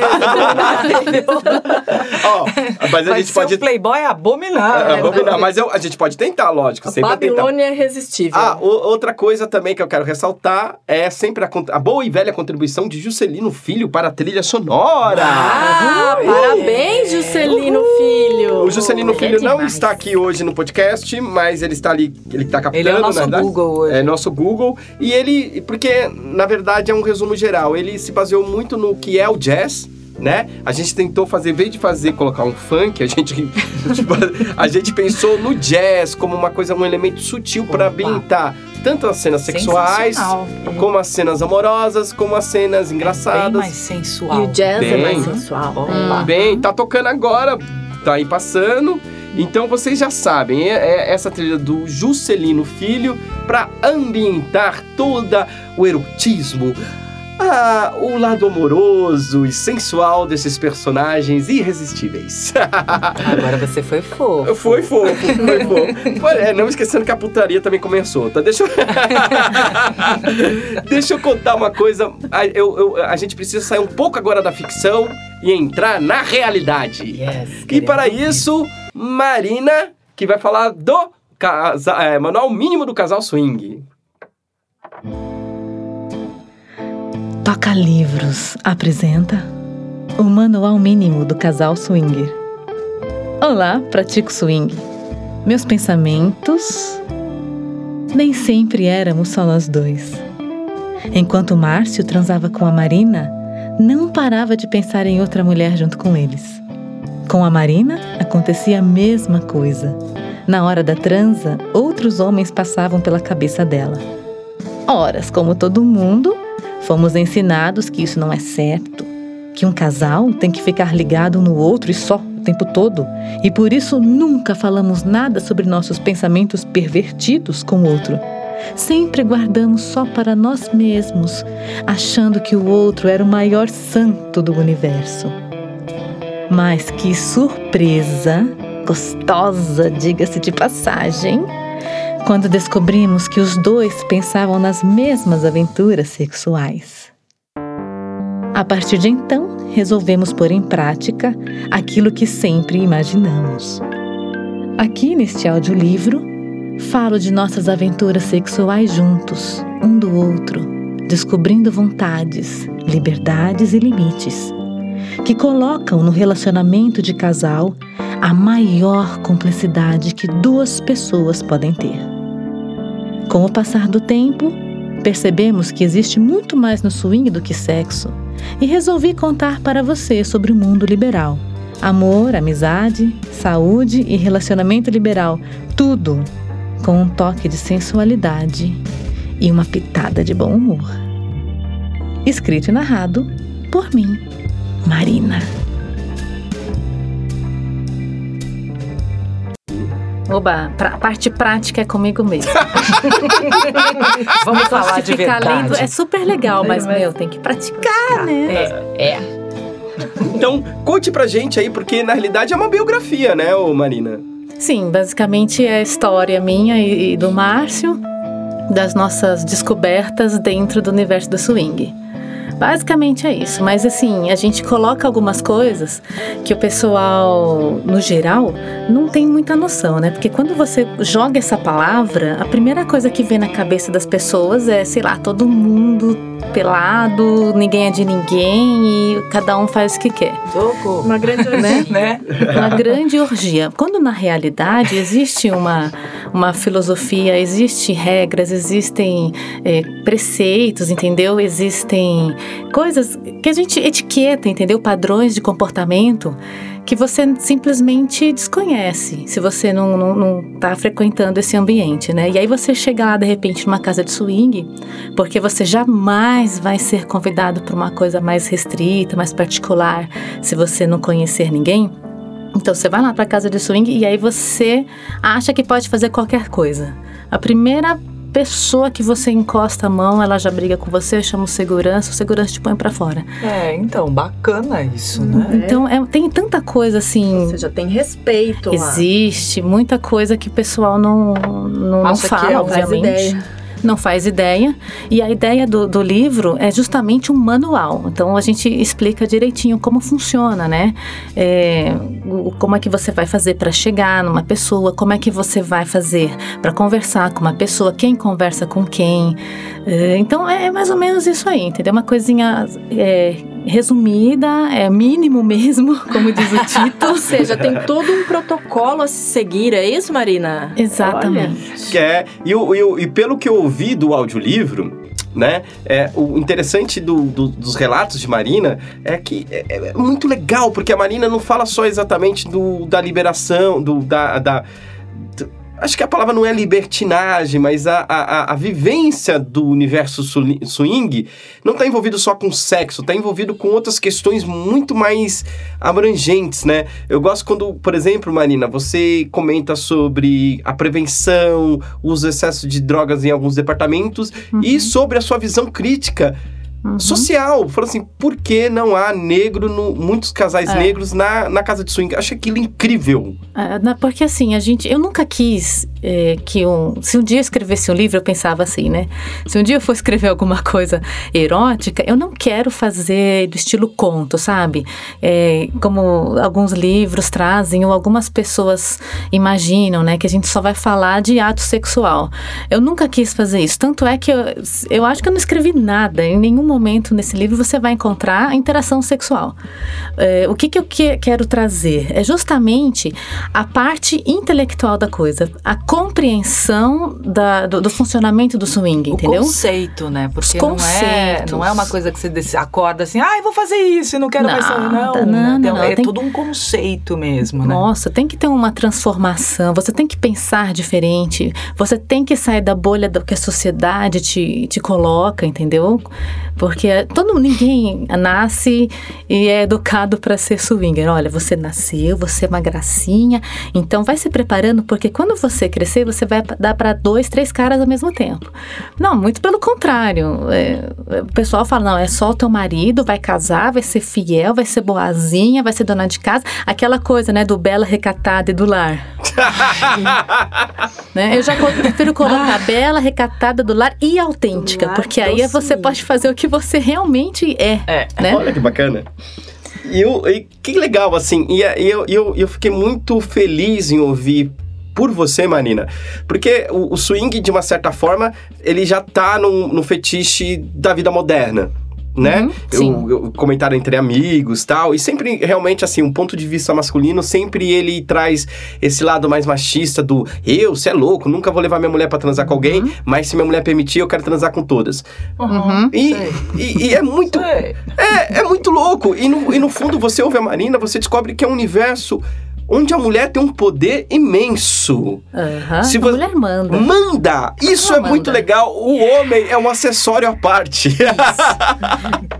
Ó, mas a gente pode. playboy abominável. É, abominável, mas eu- a gente pode tentar, lógico. Sempre. Babilônia é irresistível. Ah, o- outra coisa também que eu quero ressaltar é sempre a, a boa e velha contribuição de Juscelino Filho para a trilha sonora. Ah, parabéns, Juscelino Filho. o Juscelino é Filho não demais. está aqui hoje no podcast, mas ele está ali, ele está captando, Ele é o nosso verdade. Google hoje. É nosso Google. E ele, porque na verdade é um resumo geral, ele se baseou muito no que é o jazz. Né? A gente tentou fazer, em vez de fazer, colocar um funk, a gente, tipo, a gente pensou no jazz como uma coisa, um elemento sutil para ambientar tanto as cenas sexuais, como as cenas amorosas, como as cenas Bem engraçadas. mais sensual. E o jazz é Bem. mais sensual. Opa. Bem, tá tocando agora, tá aí passando. Então vocês já sabem, é, é essa trilha do Juscelino Filho para ambientar toda o erotismo, ah, o lado amoroso e sensual desses personagens irresistíveis. Agora você foi fofo. foi fofo, foi fofo. É, não esquecendo que a putaria também começou, tá? Deixa eu... Deixa eu contar uma coisa. A, eu- eu- a gente precisa sair um pouco agora da ficção e entrar na realidade. Yes, E para isso, Marina, que vai falar do casa, é, manual mínimo do casal swing. Toca Livros apresenta o Manual Mínimo do Casal Swinger. Olá, pratico swing. Meus pensamentos nem sempre éramos só nós dois. Enquanto Márcio transava com a Marina, não parava de pensar em outra mulher junto com eles. Com a Marina, acontecia a mesma coisa. Na hora da transa, outros homens passavam pela cabeça dela. Horas, como todo mundo, Fomos ensinados que isso não é certo, que um casal tem que ficar ligado no outro e só o tempo todo, e por isso nunca falamos nada sobre nossos pensamentos pervertidos com o outro. Sempre guardamos só para nós mesmos, achando que o outro era o maior santo do universo. Mas que surpresa, gostosa, diga-se de passagem, quando descobrimos que os dois pensavam nas mesmas aventuras sexuais. A partir de então, resolvemos pôr em prática aquilo que sempre imaginamos. Aqui neste audiolivro, falo de nossas aventuras sexuais juntos, um do outro, descobrindo vontades, liberdades e limites, que colocam no relacionamento de casal a maior cumplicidade que duas pessoas podem ter. Com o passar do tempo, percebemos que existe muito mais no swing do que sexo e resolvi contar para você sobre o mundo liberal. Amor, amizade, saúde e relacionamento liberal, tudo com um toque de sensualidade e uma pitada de bom humor. Escrito e narrado por mim, Marina. Oba, pra, parte prática é comigo mesmo. Vamos falar de ficar verdade. lendo é super legal, mas, meu, tem que praticar, né? É, é. Então, conte pra gente aí, porque na realidade é uma biografia, né, ô Marina? Sim, basicamente é a história minha e, e do Márcio, das nossas descobertas dentro do universo do swing. Basicamente é isso, mas assim, a gente coloca algumas coisas que o pessoal, no geral, não tem muita noção, né? Porque quando você joga essa palavra, a primeira coisa que vem na cabeça das pessoas é, sei lá, todo mundo pelado, ninguém é de ninguém e cada um faz o que quer. Socorro. Uma grande Né? Né? Uma grande orgia. Quando na realidade existe uma, uma filosofia, existem regras, existem é, preceitos, entendeu? Existem coisas que a gente etiqueta, entendeu? Padrões de comportamento que você simplesmente desconhece se você não, não, não tá frequentando esse ambiente, né? E aí você chega lá de repente numa casa de swing, porque você jamais vai ser convidado para uma coisa mais restrita, mais particular, se você não conhecer ninguém. Então você vai lá para casa de swing e aí você acha que pode fazer qualquer coisa. A primeira pessoa que você encosta a mão, ela já briga com você, chama o segurança, o segurança te põe para fora. É, então, bacana isso, né? Então é- tem tanta coisa assim. Você já tem respeito lá. Existe muita coisa que o pessoal não, não, não que fala, é, obviamente. ideia. Não faz ideia. E a ideia do, do livro é justamente um manual. Então a gente explica direitinho como funciona, né? É, como é que você vai fazer para chegar numa pessoa, como é que você vai fazer para conversar com uma pessoa, quem conversa com quem. É, então é mais ou menos isso aí, entendeu? Uma coisinha é, resumida, é mínimo mesmo, como diz o título. Ou seja, tem todo um protocolo a se seguir, é isso, Marina? Exatamente. Que é, e, e e pelo que eu ouvi do audiolivro, né, é, o interessante do- do- dos relatos de Marina é que é, é muito legal, porque a Marina não fala só exatamente do, da liberação, do, da, da- do- Acho que a palavra não é libertinagem, mas a, a, a- vivência do universo swing não está envolvido só com sexo, está envolvido com outras questões muito mais abrangentes, né? Eu gosto quando, por exemplo, Marina, você comenta sobre a prevenção, o uso excesso de drogas em alguns departamentos e sobre a sua visão crítica social. Falando assim, por que não há negro, no, muitos casais É. negros na, na casa de swing? Acho aquilo incrível. É, porque assim, a gente. Eu nunca quis é, que um. Se um dia eu escrevesse um livro, eu pensava assim, né? Se um dia eu for escrever alguma coisa erótica, eu não quero fazer do estilo conto, sabe? É, como alguns livros trazem, ou algumas pessoas imaginam, né? Que a gente só vai falar de ato sexual. Eu nunca quis fazer isso. Tanto é que eu, eu acho que eu não escrevi nada. Em nenhum momento nesse livro você vai encontrar a interação sexual. É, o que, que eu que- quero trazer? É justamente a parte intelectual da coisa, a compreensão da- do, do funcionamento do swing, O entendeu? conceito, né? Porque Os não é, conceitos. não é uma coisa que você acorda assim, ai, vou fazer isso e não quero mais saber. Não, Nada, não, né? não, é tem- todo um conceito mesmo, né? Nossa, tem que ter uma transformação, você tem que pensar diferente, você tem que sair da bolha do que a sociedade te, te coloca, entendeu? Porque todo ninguém nasce e é educado para ser swinger. Olha, você nasceu, você é uma gracinha, então vai se preparando, porque quando você crescer, você vai dar para dois, três caras ao mesmo tempo. Não, muito pelo contrário. É, o pessoal fala, não, é só o teu marido, vai casar, vai ser fiel, vai ser boazinha, vai ser dona de casa. Aquela coisa, né, do bela, recatada e do lar. né? Eu já prefiro colocar bela, recatada do lar e autêntica, Do lar porque aí você swing. pode fazer o que você realmente é, É. né? Olha que bacana. E, eu, e que legal, assim. E, e eu, eu, eu fiquei muito feliz em ouvir por você, Marina. Porque o, o swing, de uma certa forma, ele já tá no, no fetiche da vida moderna. Né? Uhum, eu, eu comentário entre amigos tal. E sempre, realmente, assim, um ponto de vista masculino, sempre ele traz esse lado mais machista do eu, você é louco, nunca vou levar minha mulher pra transar com alguém, mas se minha mulher permitir, eu quero transar com todas. Uhum. E, Sei. e, e é muito. É, é muito louco. E no, e no fundo, você ouve a Marina, você descobre que é um universo onde a mulher tem um poder imenso. Aham. Se A vo- mulher manda. Manda! Isso Ela é muito manda. legal. O homem é um acessório à parte.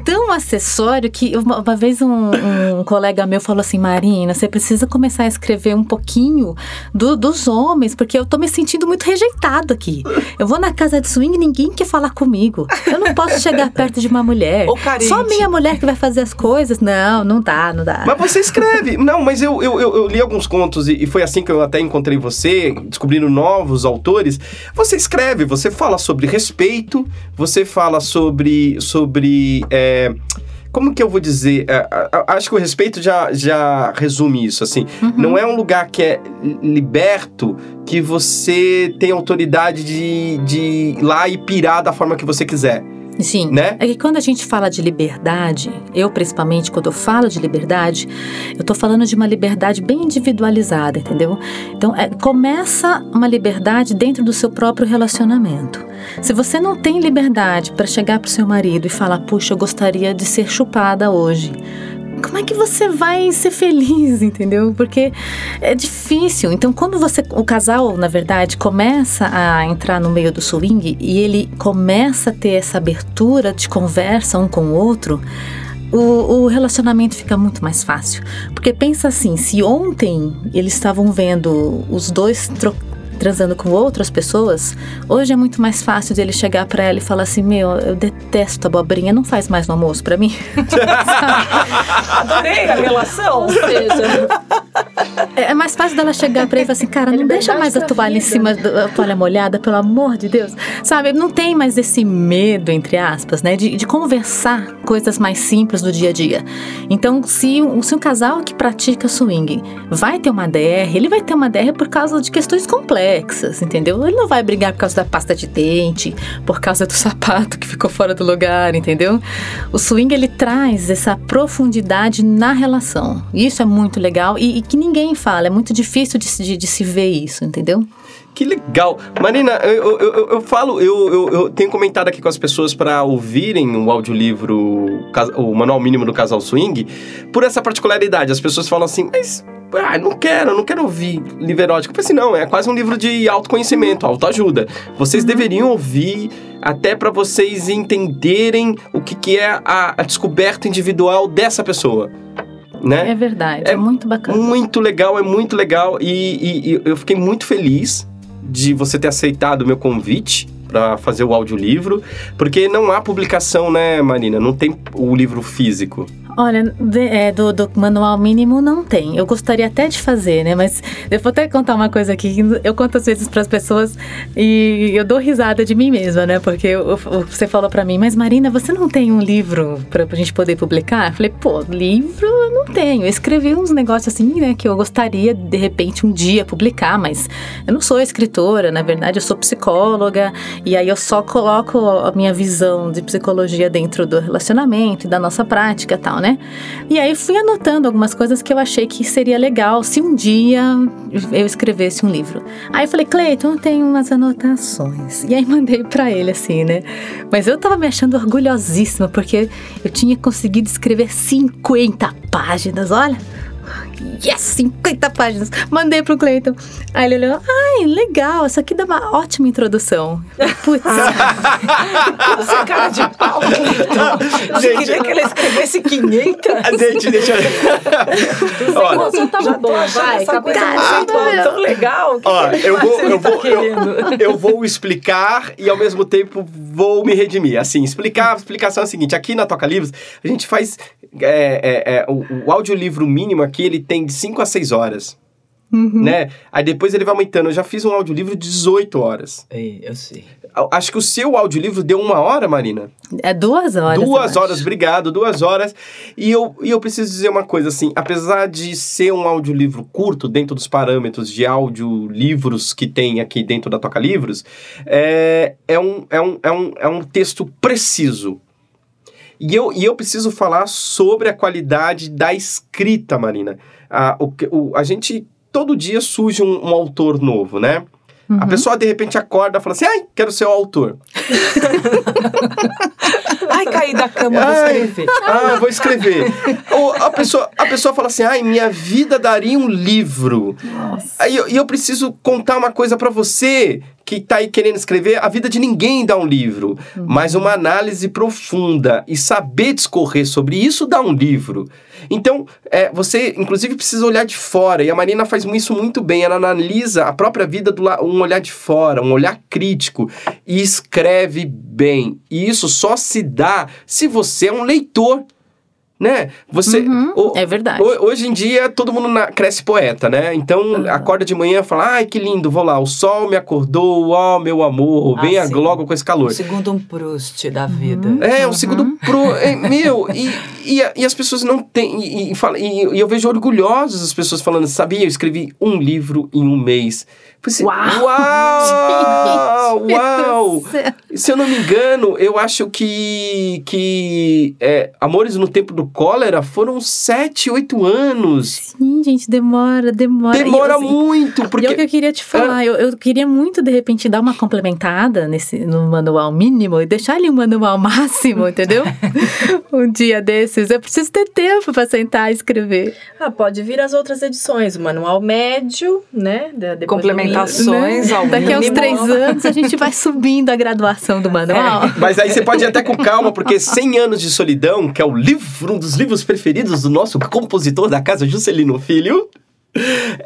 tão acessório que uma, uma vez um, um colega meu falou assim, Marina, você precisa começar a escrever um pouquinho do- dos homens, porque eu tô me sentindo muito rejeitado aqui. Eu vou na casa de swing e ninguém quer falar comigo. Eu não posso chegar perto de uma mulher. Ou carente. Só minha mulher que vai fazer as coisas. Não, não dá, não dá. mas você escreve. Não, mas eu, eu, eu, eu li li alguns contos e, e foi assim que eu até encontrei você, descobrindo novos autores. Você escreve, você fala sobre respeito, você fala sobre. sobre é, como que eu vou dizer? É, acho que o respeito já, já resume isso, assim. Não é um lugar que é liberto que você tem autoridade de, de ir lá e pirar da forma que você quiser, Sim. né? É que quando a gente fala de liberdade, eu principalmente, quando eu falo de liberdade, eu tô falando de uma liberdade bem individualizada, entendeu? Então, é, começa uma liberdade dentro do seu próprio relacionamento. Se você não tem liberdade para chegar pro seu marido e falar, puxa, eu gostaria de ser chupada hoje. Como é que você vai ser feliz, entendeu? Porque é difícil. Então, quando você, o casal, na verdade, começa a entrar no meio do swing e ele começa a ter essa abertura de conversa um com o outro, o, o relacionamento fica muito mais fácil. Porque pensa assim, se ontem eles estavam vendo os dois transando com outras pessoas, hoje é muito mais fácil de ele chegar pra ela e falar assim: Meu, eu detesto abobrinha, não faz mais no almoço pra mim. Adorei a relação. Ou seja, É é mais fácil dela chegar pra ele e falar assim, cara, não deixa mais a toalha em vida. cima da toalha molhada, pelo amor de Deus. Sabe, não tem mais esse medo, entre aspas, né, de, de conversar coisas mais simples do dia a dia. Então, se, um- se um casal que pratica swing vai ter uma DR, ele vai ter uma DR por causa de questões complexas, entendeu? Ele não vai brigar por causa da pasta de dente, por causa do sapato que ficou fora do lugar, entendeu? O swing ele traz essa profundidade na relação. Isso é muito legal e, e que ninguém fala. É muito difícil de, se- de- de se ver isso, entendeu? Que legal. Marina, eu, eu, eu, eu falo, eu, eu, tenho comentado aqui com as pessoas para ouvirem o audiolivro, o Manual Mínimo do Casal Swing, por essa particularidade. As pessoas falam assim, mas. Ah, não quero, não quero ouvir livro erótico. Eu falei assim, não, é quase um livro de autoconhecimento, autoajuda. Vocês deveriam ouvir até para vocês entenderem o que, que é a, a descoberta individual dessa pessoa, né? É verdade. É É, muito bacana. Muito legal, é muito legal. E, e- e eu fiquei muito feliz de você ter aceitado o meu convite para fazer o audiolivro, porque não há publicação, né, Marina? Não tem o livro físico. Olha, de- é, do, do manual mínimo não tem. Eu gostaria até de fazer, né? Mas eu vou até contar uma coisa aqui. Eu conto às vezes para as pessoas e eu dou risada de mim mesma, né? Porque eu- eu- você falou para mim, mas Marina, você não tem um livro para a gente poder publicar? Eu falei, pô, livro eu não tenho. Eu escrevi uns negócios assim, né? Que eu gostaria de repente um dia publicar, mas eu não sou escritora, na verdade eu sou psicóloga e aí eu só coloco a minha visão de psicologia dentro do relacionamento e da nossa prática tal, né? E aí fui anotando algumas coisas que eu achei que seria legal se um dia eu escrevesse um livro. Aí eu falei, Cleiton, eu tenho umas anotações. E aí mandei pra ele assim, né? Mas eu tava me achando orgulhosíssima porque eu tinha conseguido escrever 50 páginas, olha. Yes, 50 páginas. Mandei pro Cleiton. Aí ele olhou, ai, legal, isso aqui dá uma ótima introdução. Putz, Você cara de pau. Você Gente. queria que ele escrevesse 500? Ah, Gente, deixa eu... Olha, tava Já tô bom, vai, essa coisa conceitual tão legal. que ó, eu mais vou, eu tá vou, eu, eu vou explicar e ao mesmo tempo vou me redimir. Assim, explicar, a explicação é a seguinte: aqui na Toca Livros, a gente faz. é, é, é, o, o audiolivro mínimo aqui, ele tem de 5 a 6 horas. Né? Aí depois ele vai aumentando. Eu já fiz um audiolivro de 18 horas. Ei, eu sei. Acho que o seu audiolivro deu uma hora, Marina. é duas horas. duas acho. horas, obrigado, duas horas. E eu, e eu preciso dizer uma coisa, assim, apesar de ser um audiolivro curto, dentro dos parâmetros de audiolivros que tem aqui dentro da Toca Livros, é, é, um, é, um, é, um, é um texto preciso. E eu, e eu preciso falar sobre a qualidade da escrita, Marina. A, o, o, a gente, todo dia surge um, um autor novo, né? A pessoa, de repente, acorda e fala assim, ai, quero ser o autor. Ai, caí da cama, vou Ai, escrever. Ah, vou escrever. Ou a pessoa, a pessoa fala assim: ai, minha vida daria um livro. Aí eu- E eu, preciso contar uma coisa pra você que tá aí querendo escrever. A vida de ninguém dá um livro, mas uma análise profunda e saber discorrer sobre isso dá um livro. Então, é, você, inclusive, precisa olhar de fora. E a Marina faz isso muito bem. Ela analisa a própria vida do um olhar de fora, um olhar crítico e escreve bem. E isso só se dá se você é um leitor. Né? Você Uhum, o- é verdade. ho- hoje em dia todo mundo na- cresce poeta, né? Então acorda de manhã e fala: "Ai, que lindo, vou lá, o sol me acordou, ó, meu amor, Ah, venha sim. logo com esse calor". O segundo um Proust da vida. É, o segundo pro. é, meu, e, e, e as pessoas não têm. E, e, fala- e- e eu vejo orgulhosas as pessoas falando, sabia? Eu escrevi um livro em um mês. Falei assim, uau! Uau! Se eu não me engano, eu acho que. que é, Amores no Tempo do Cólera foram sete, oito anos. Sim, gente, demora, demora. E, Demora assim, muito, E é o que porque. eu queria te falar, eu, eu queria muito, de repente, dar uma complementada nesse, no manual mínimo e deixar ali um manual máximo, entendeu? um dia desses. Eu preciso ter tempo para sentar e escrever. Ah, pode vir as outras edições, o manual médio, né? depois do Complementações ao Daqui aos mínimo. três anos a gente vai subindo a graduação do manual. Mas aí você pode ir até com calma, porque 100 anos de solidão, que é o livro, dos livros preferidos do nosso compositor da casa, Juscelino Filho,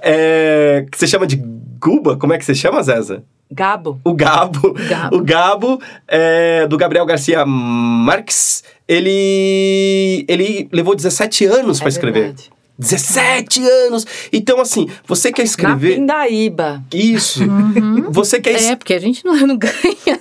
é, que você chama de Guba, como é que você chama, Zeza? Gabo. O Gabo. Gabo. O Gabo, é, do Gabriel Garcia Marques, ele, ele levou 17 anos para É escrever. verdade. 17 anos! Então, assim, você quer Na escrever... Pindaíba. Isso. Você quer... es- É, porque a gente não, não ganha,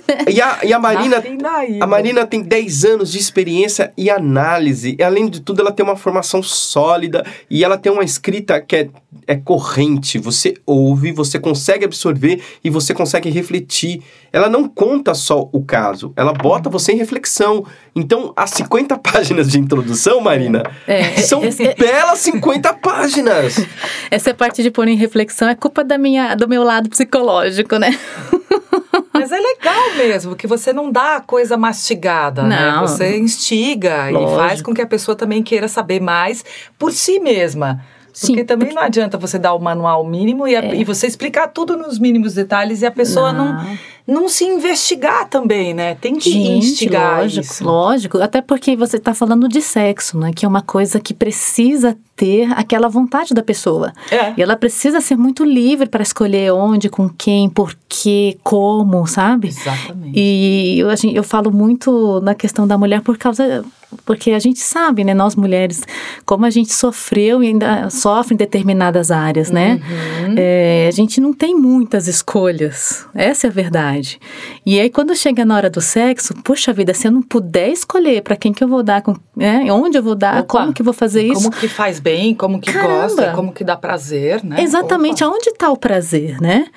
né? E a, e a Marina Na. A Marina tem 10 anos de experiência e análise. E, além de tudo, ela tem uma formação sólida e ela tem uma escrita que é, é corrente. Você ouve, você consegue absorver e você consegue refletir. Ela não conta só o caso, ela bota você em reflexão. Então, as 50 páginas de introdução, Marina, É, são esse- é- belas 50 páginas. Essa parte de pôr em reflexão é culpa da minha, do meu lado psicológico, né? Mas é legal mesmo, que você não dá a coisa mastigada, né? Não. Você instiga e Lógico. faz com que a pessoa também queira saber mais por si mesma. Porque Sim, também não adianta você dar o manual mínimo e, a- e você explicar tudo nos mínimos detalhes e a pessoa não, não, se investigar também, né? Tem que Gente, instigar lógico, isso. lógico. Até porque você está falando de sexo, né? Que é uma coisa que precisa ter aquela vontade da pessoa. É. E ela precisa ser muito livre para escolher onde, com quem, por quê, como, sabe? Exatamente. E eu, assim, eu falo muito na questão da mulher por causa. Porque a gente sabe, né, nós mulheres, como a gente sofreu e ainda sofre em determinadas áreas, né? Uhum. É, a gente não tem muitas escolhas. Essa é a verdade. E aí, quando chega na hora do sexo, puxa vida, se eu não puder escolher para quem que eu vou dar, com, né, onde eu vou dar, Opa, como que eu vou fazer isso. Como que faz bem, como que Caramba. gosta, como que dá prazer, né? Exatamente, Opa. aonde está o prazer, né?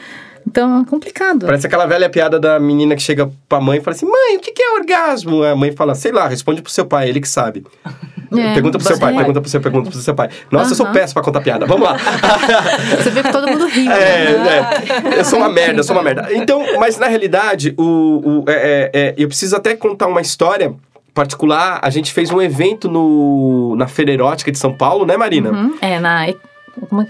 Então, é complicado. Parece aquela velha piada da menina que chega pra mãe e fala assim: Mãe, o que é orgasmo? A mãe fala: Sei lá, responde pro seu pai, ele que sabe. É, pergunta pro seu pai, é. pergunta pro seu, pergunta pro seu pai. Nossa, eu sou péssimo pra contar piada. Vamos lá. Você vê que todo mundo ri. É, né? é. Eu sou uma merda, eu sou uma merda. Então, mas na realidade, o, o- é- é- é, eu preciso até contar uma história particular. A gente fez um evento no, na Feira Erótica de São Paulo, né, Marina? Uhum, É, na?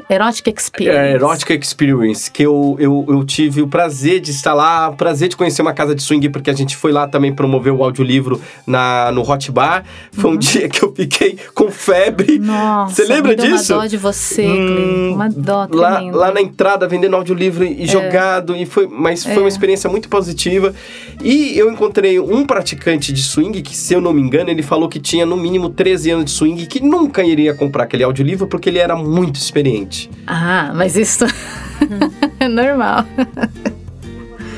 Erotic Experience. É, Erotica Experience, que eu, eu, eu tive o prazer de estar lá, o prazer de conhecer uma casa de swing, porque a gente foi lá também promover o audiolivro na, no Hot Bar. Foi um dia que eu fiquei com febre. Nossa, Você lembra me disso? Uma dó de você, Hum. Uma dó lá, tremenda. lá na entrada vendendo audiolivro e jogado e foi mas foi É. uma experiência muito positiva e eu encontrei um praticante de swing que se eu não me engano ele falou que tinha no mínimo 13 anos de swing e que nunca iria comprar aquele audiolivro porque ele era muito experiente Ah, mas isso é normal.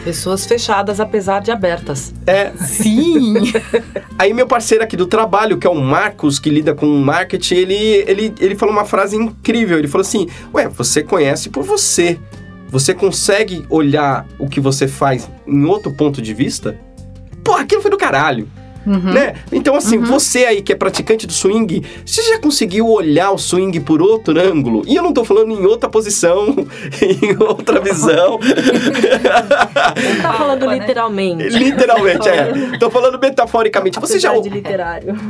Pessoas fechadas, apesar de abertas. é Sim. aí meu parceiro aqui do trabalho que é o Marcos que lida com marketing ele ele ele falou uma frase incrível ele falou assim ué você conhece por você você consegue olhar o que você faz em outro ponto de vista Pô, aquilo foi do caralho. Uhum. Né? Então, assim, você aí que é praticante do swing, você já conseguiu olhar o swing por outro ângulo? E eu não tô falando em outra posição, em outra visão. Não tá falando né? literalmente. Literalmente, é. Tô falando metaforicamente. Você já. Literário.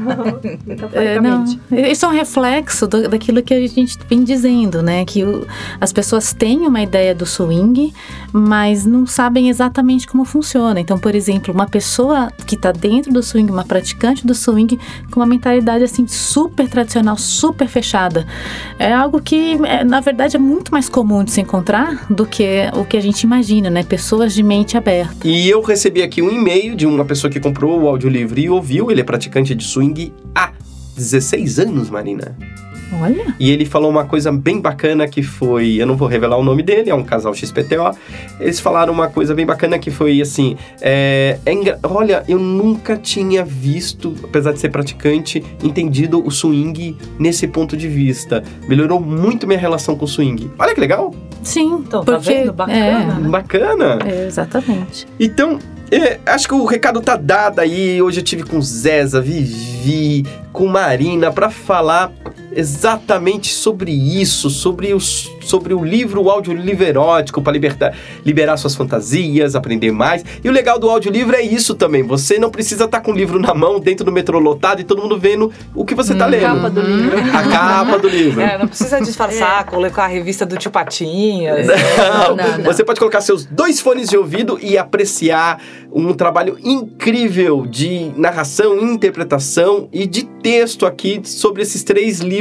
É, não, Metaforicamente. isso é um reflexo do- daquilo que a gente vem dizendo, né? Que o- as pessoas têm uma ideia do swing, mas não sabem exatamente como funciona. Então, por exemplo, uma pessoa que está dentro do swing, uma praticante do swing, com uma mentalidade assim super tradicional, super fechada, é algo que, é, na verdade, é muito mais comum de se encontrar do que o que a gente imagina, né? Pessoas de mente aberta. E eu recebi aqui um e-mail de uma pessoa que comprou o audiolivro e ouviu, ele é praticante de swing há 16 anos, Marina. Olha. E ele falou uma coisa bem bacana que foi. Eu não vou revelar o nome dele, é um casal XPTO. Eles falaram uma coisa bem bacana que foi assim: é, é engra- olha, eu nunca tinha visto, apesar de ser praticante, entendido o swing nesse ponto de vista. Melhorou muito minha relação com o swing. Olha que legal! Sim, Então, tá porque vendo? Bacana, né? Bacana! É, é, exatamente. Então, é, acho que o recado tá dado aí. Hoje eu tive com Zeza, Vivi, com Marina para falar exatamente sobre isso, sobre, os, sobre o livro, o audiolivro erótico para libertar, liberar suas fantasias, aprender mais. E o legal do audiolivro é isso também. Você não precisa estar com o livro na mão, dentro do metrô lotado e todo mundo vendo o que você tá lendo. Capa do livro. A capa do livro. É, não precisa disfarçar, colocar a revista do tio Patinhas. Não, Não, não. Você pode colocar seus dois fones de ouvido e apreciar um trabalho incrível de narração, interpretação e de texto aqui sobre esses três livros,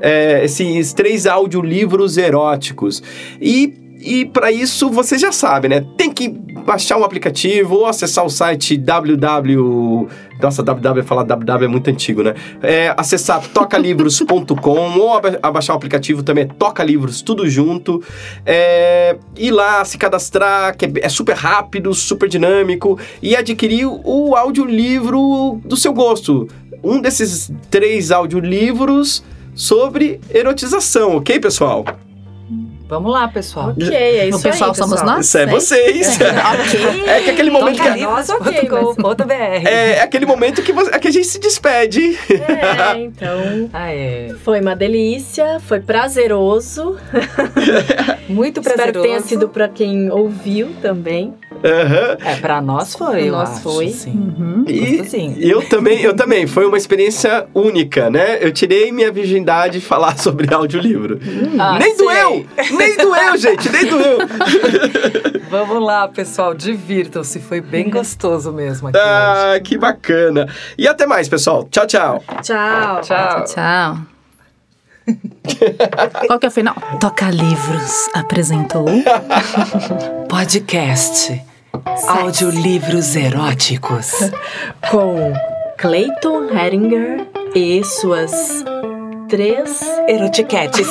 é, esses três audiolivros eróticos. E, e para isso você já sabe, né? Tem que baixar um aplicativo ou acessar o site www. Nossa, www, falar www é muito antigo, né? É, acessar tocalivros.com ou aba- abaixar o aplicativo também é Toca Livros, tudo junto. É, ir lá, se cadastrar, que é, é super rápido, super dinâmico, e adquirir o audiolivro do seu gosto. Um desses três audiolivros sobre erotização, ok, pessoal? Vamos lá, pessoal. Ok, é isso o pessoal aí, somos pessoal. nós? Isso é vocês. ok. É que aquele momento que, Tocalivros.com.br. é, é aquele momento que, você- que a gente se despede. É, então... Ah, é. Foi uma delícia, foi prazeroso. Muito Espero prazeroso. que tenha sido pra quem ouviu também. Aham. É, pra nós foi, eu Nós acho, foi. sim. Uhum. E Gostosinho. eu também, eu também. Foi uma experiência única, né? Eu tirei minha virgindade de falar sobre audiolivro. Ah, nem sei. doeu! Nem doeu, gente! Nem doeu! Vamos lá, pessoal, divirtam-se. Foi bem gostoso mesmo aqui hoje. Ah, que bacana. E até mais, pessoal. Tchau, tchau. Tchau. Tchau. Tchau. Qual que é o final? Toca Livros apresentou. Podcast Audiolivros Eróticos. Com Clayton Heringer e suas três Erotiquetes.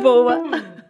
Boa.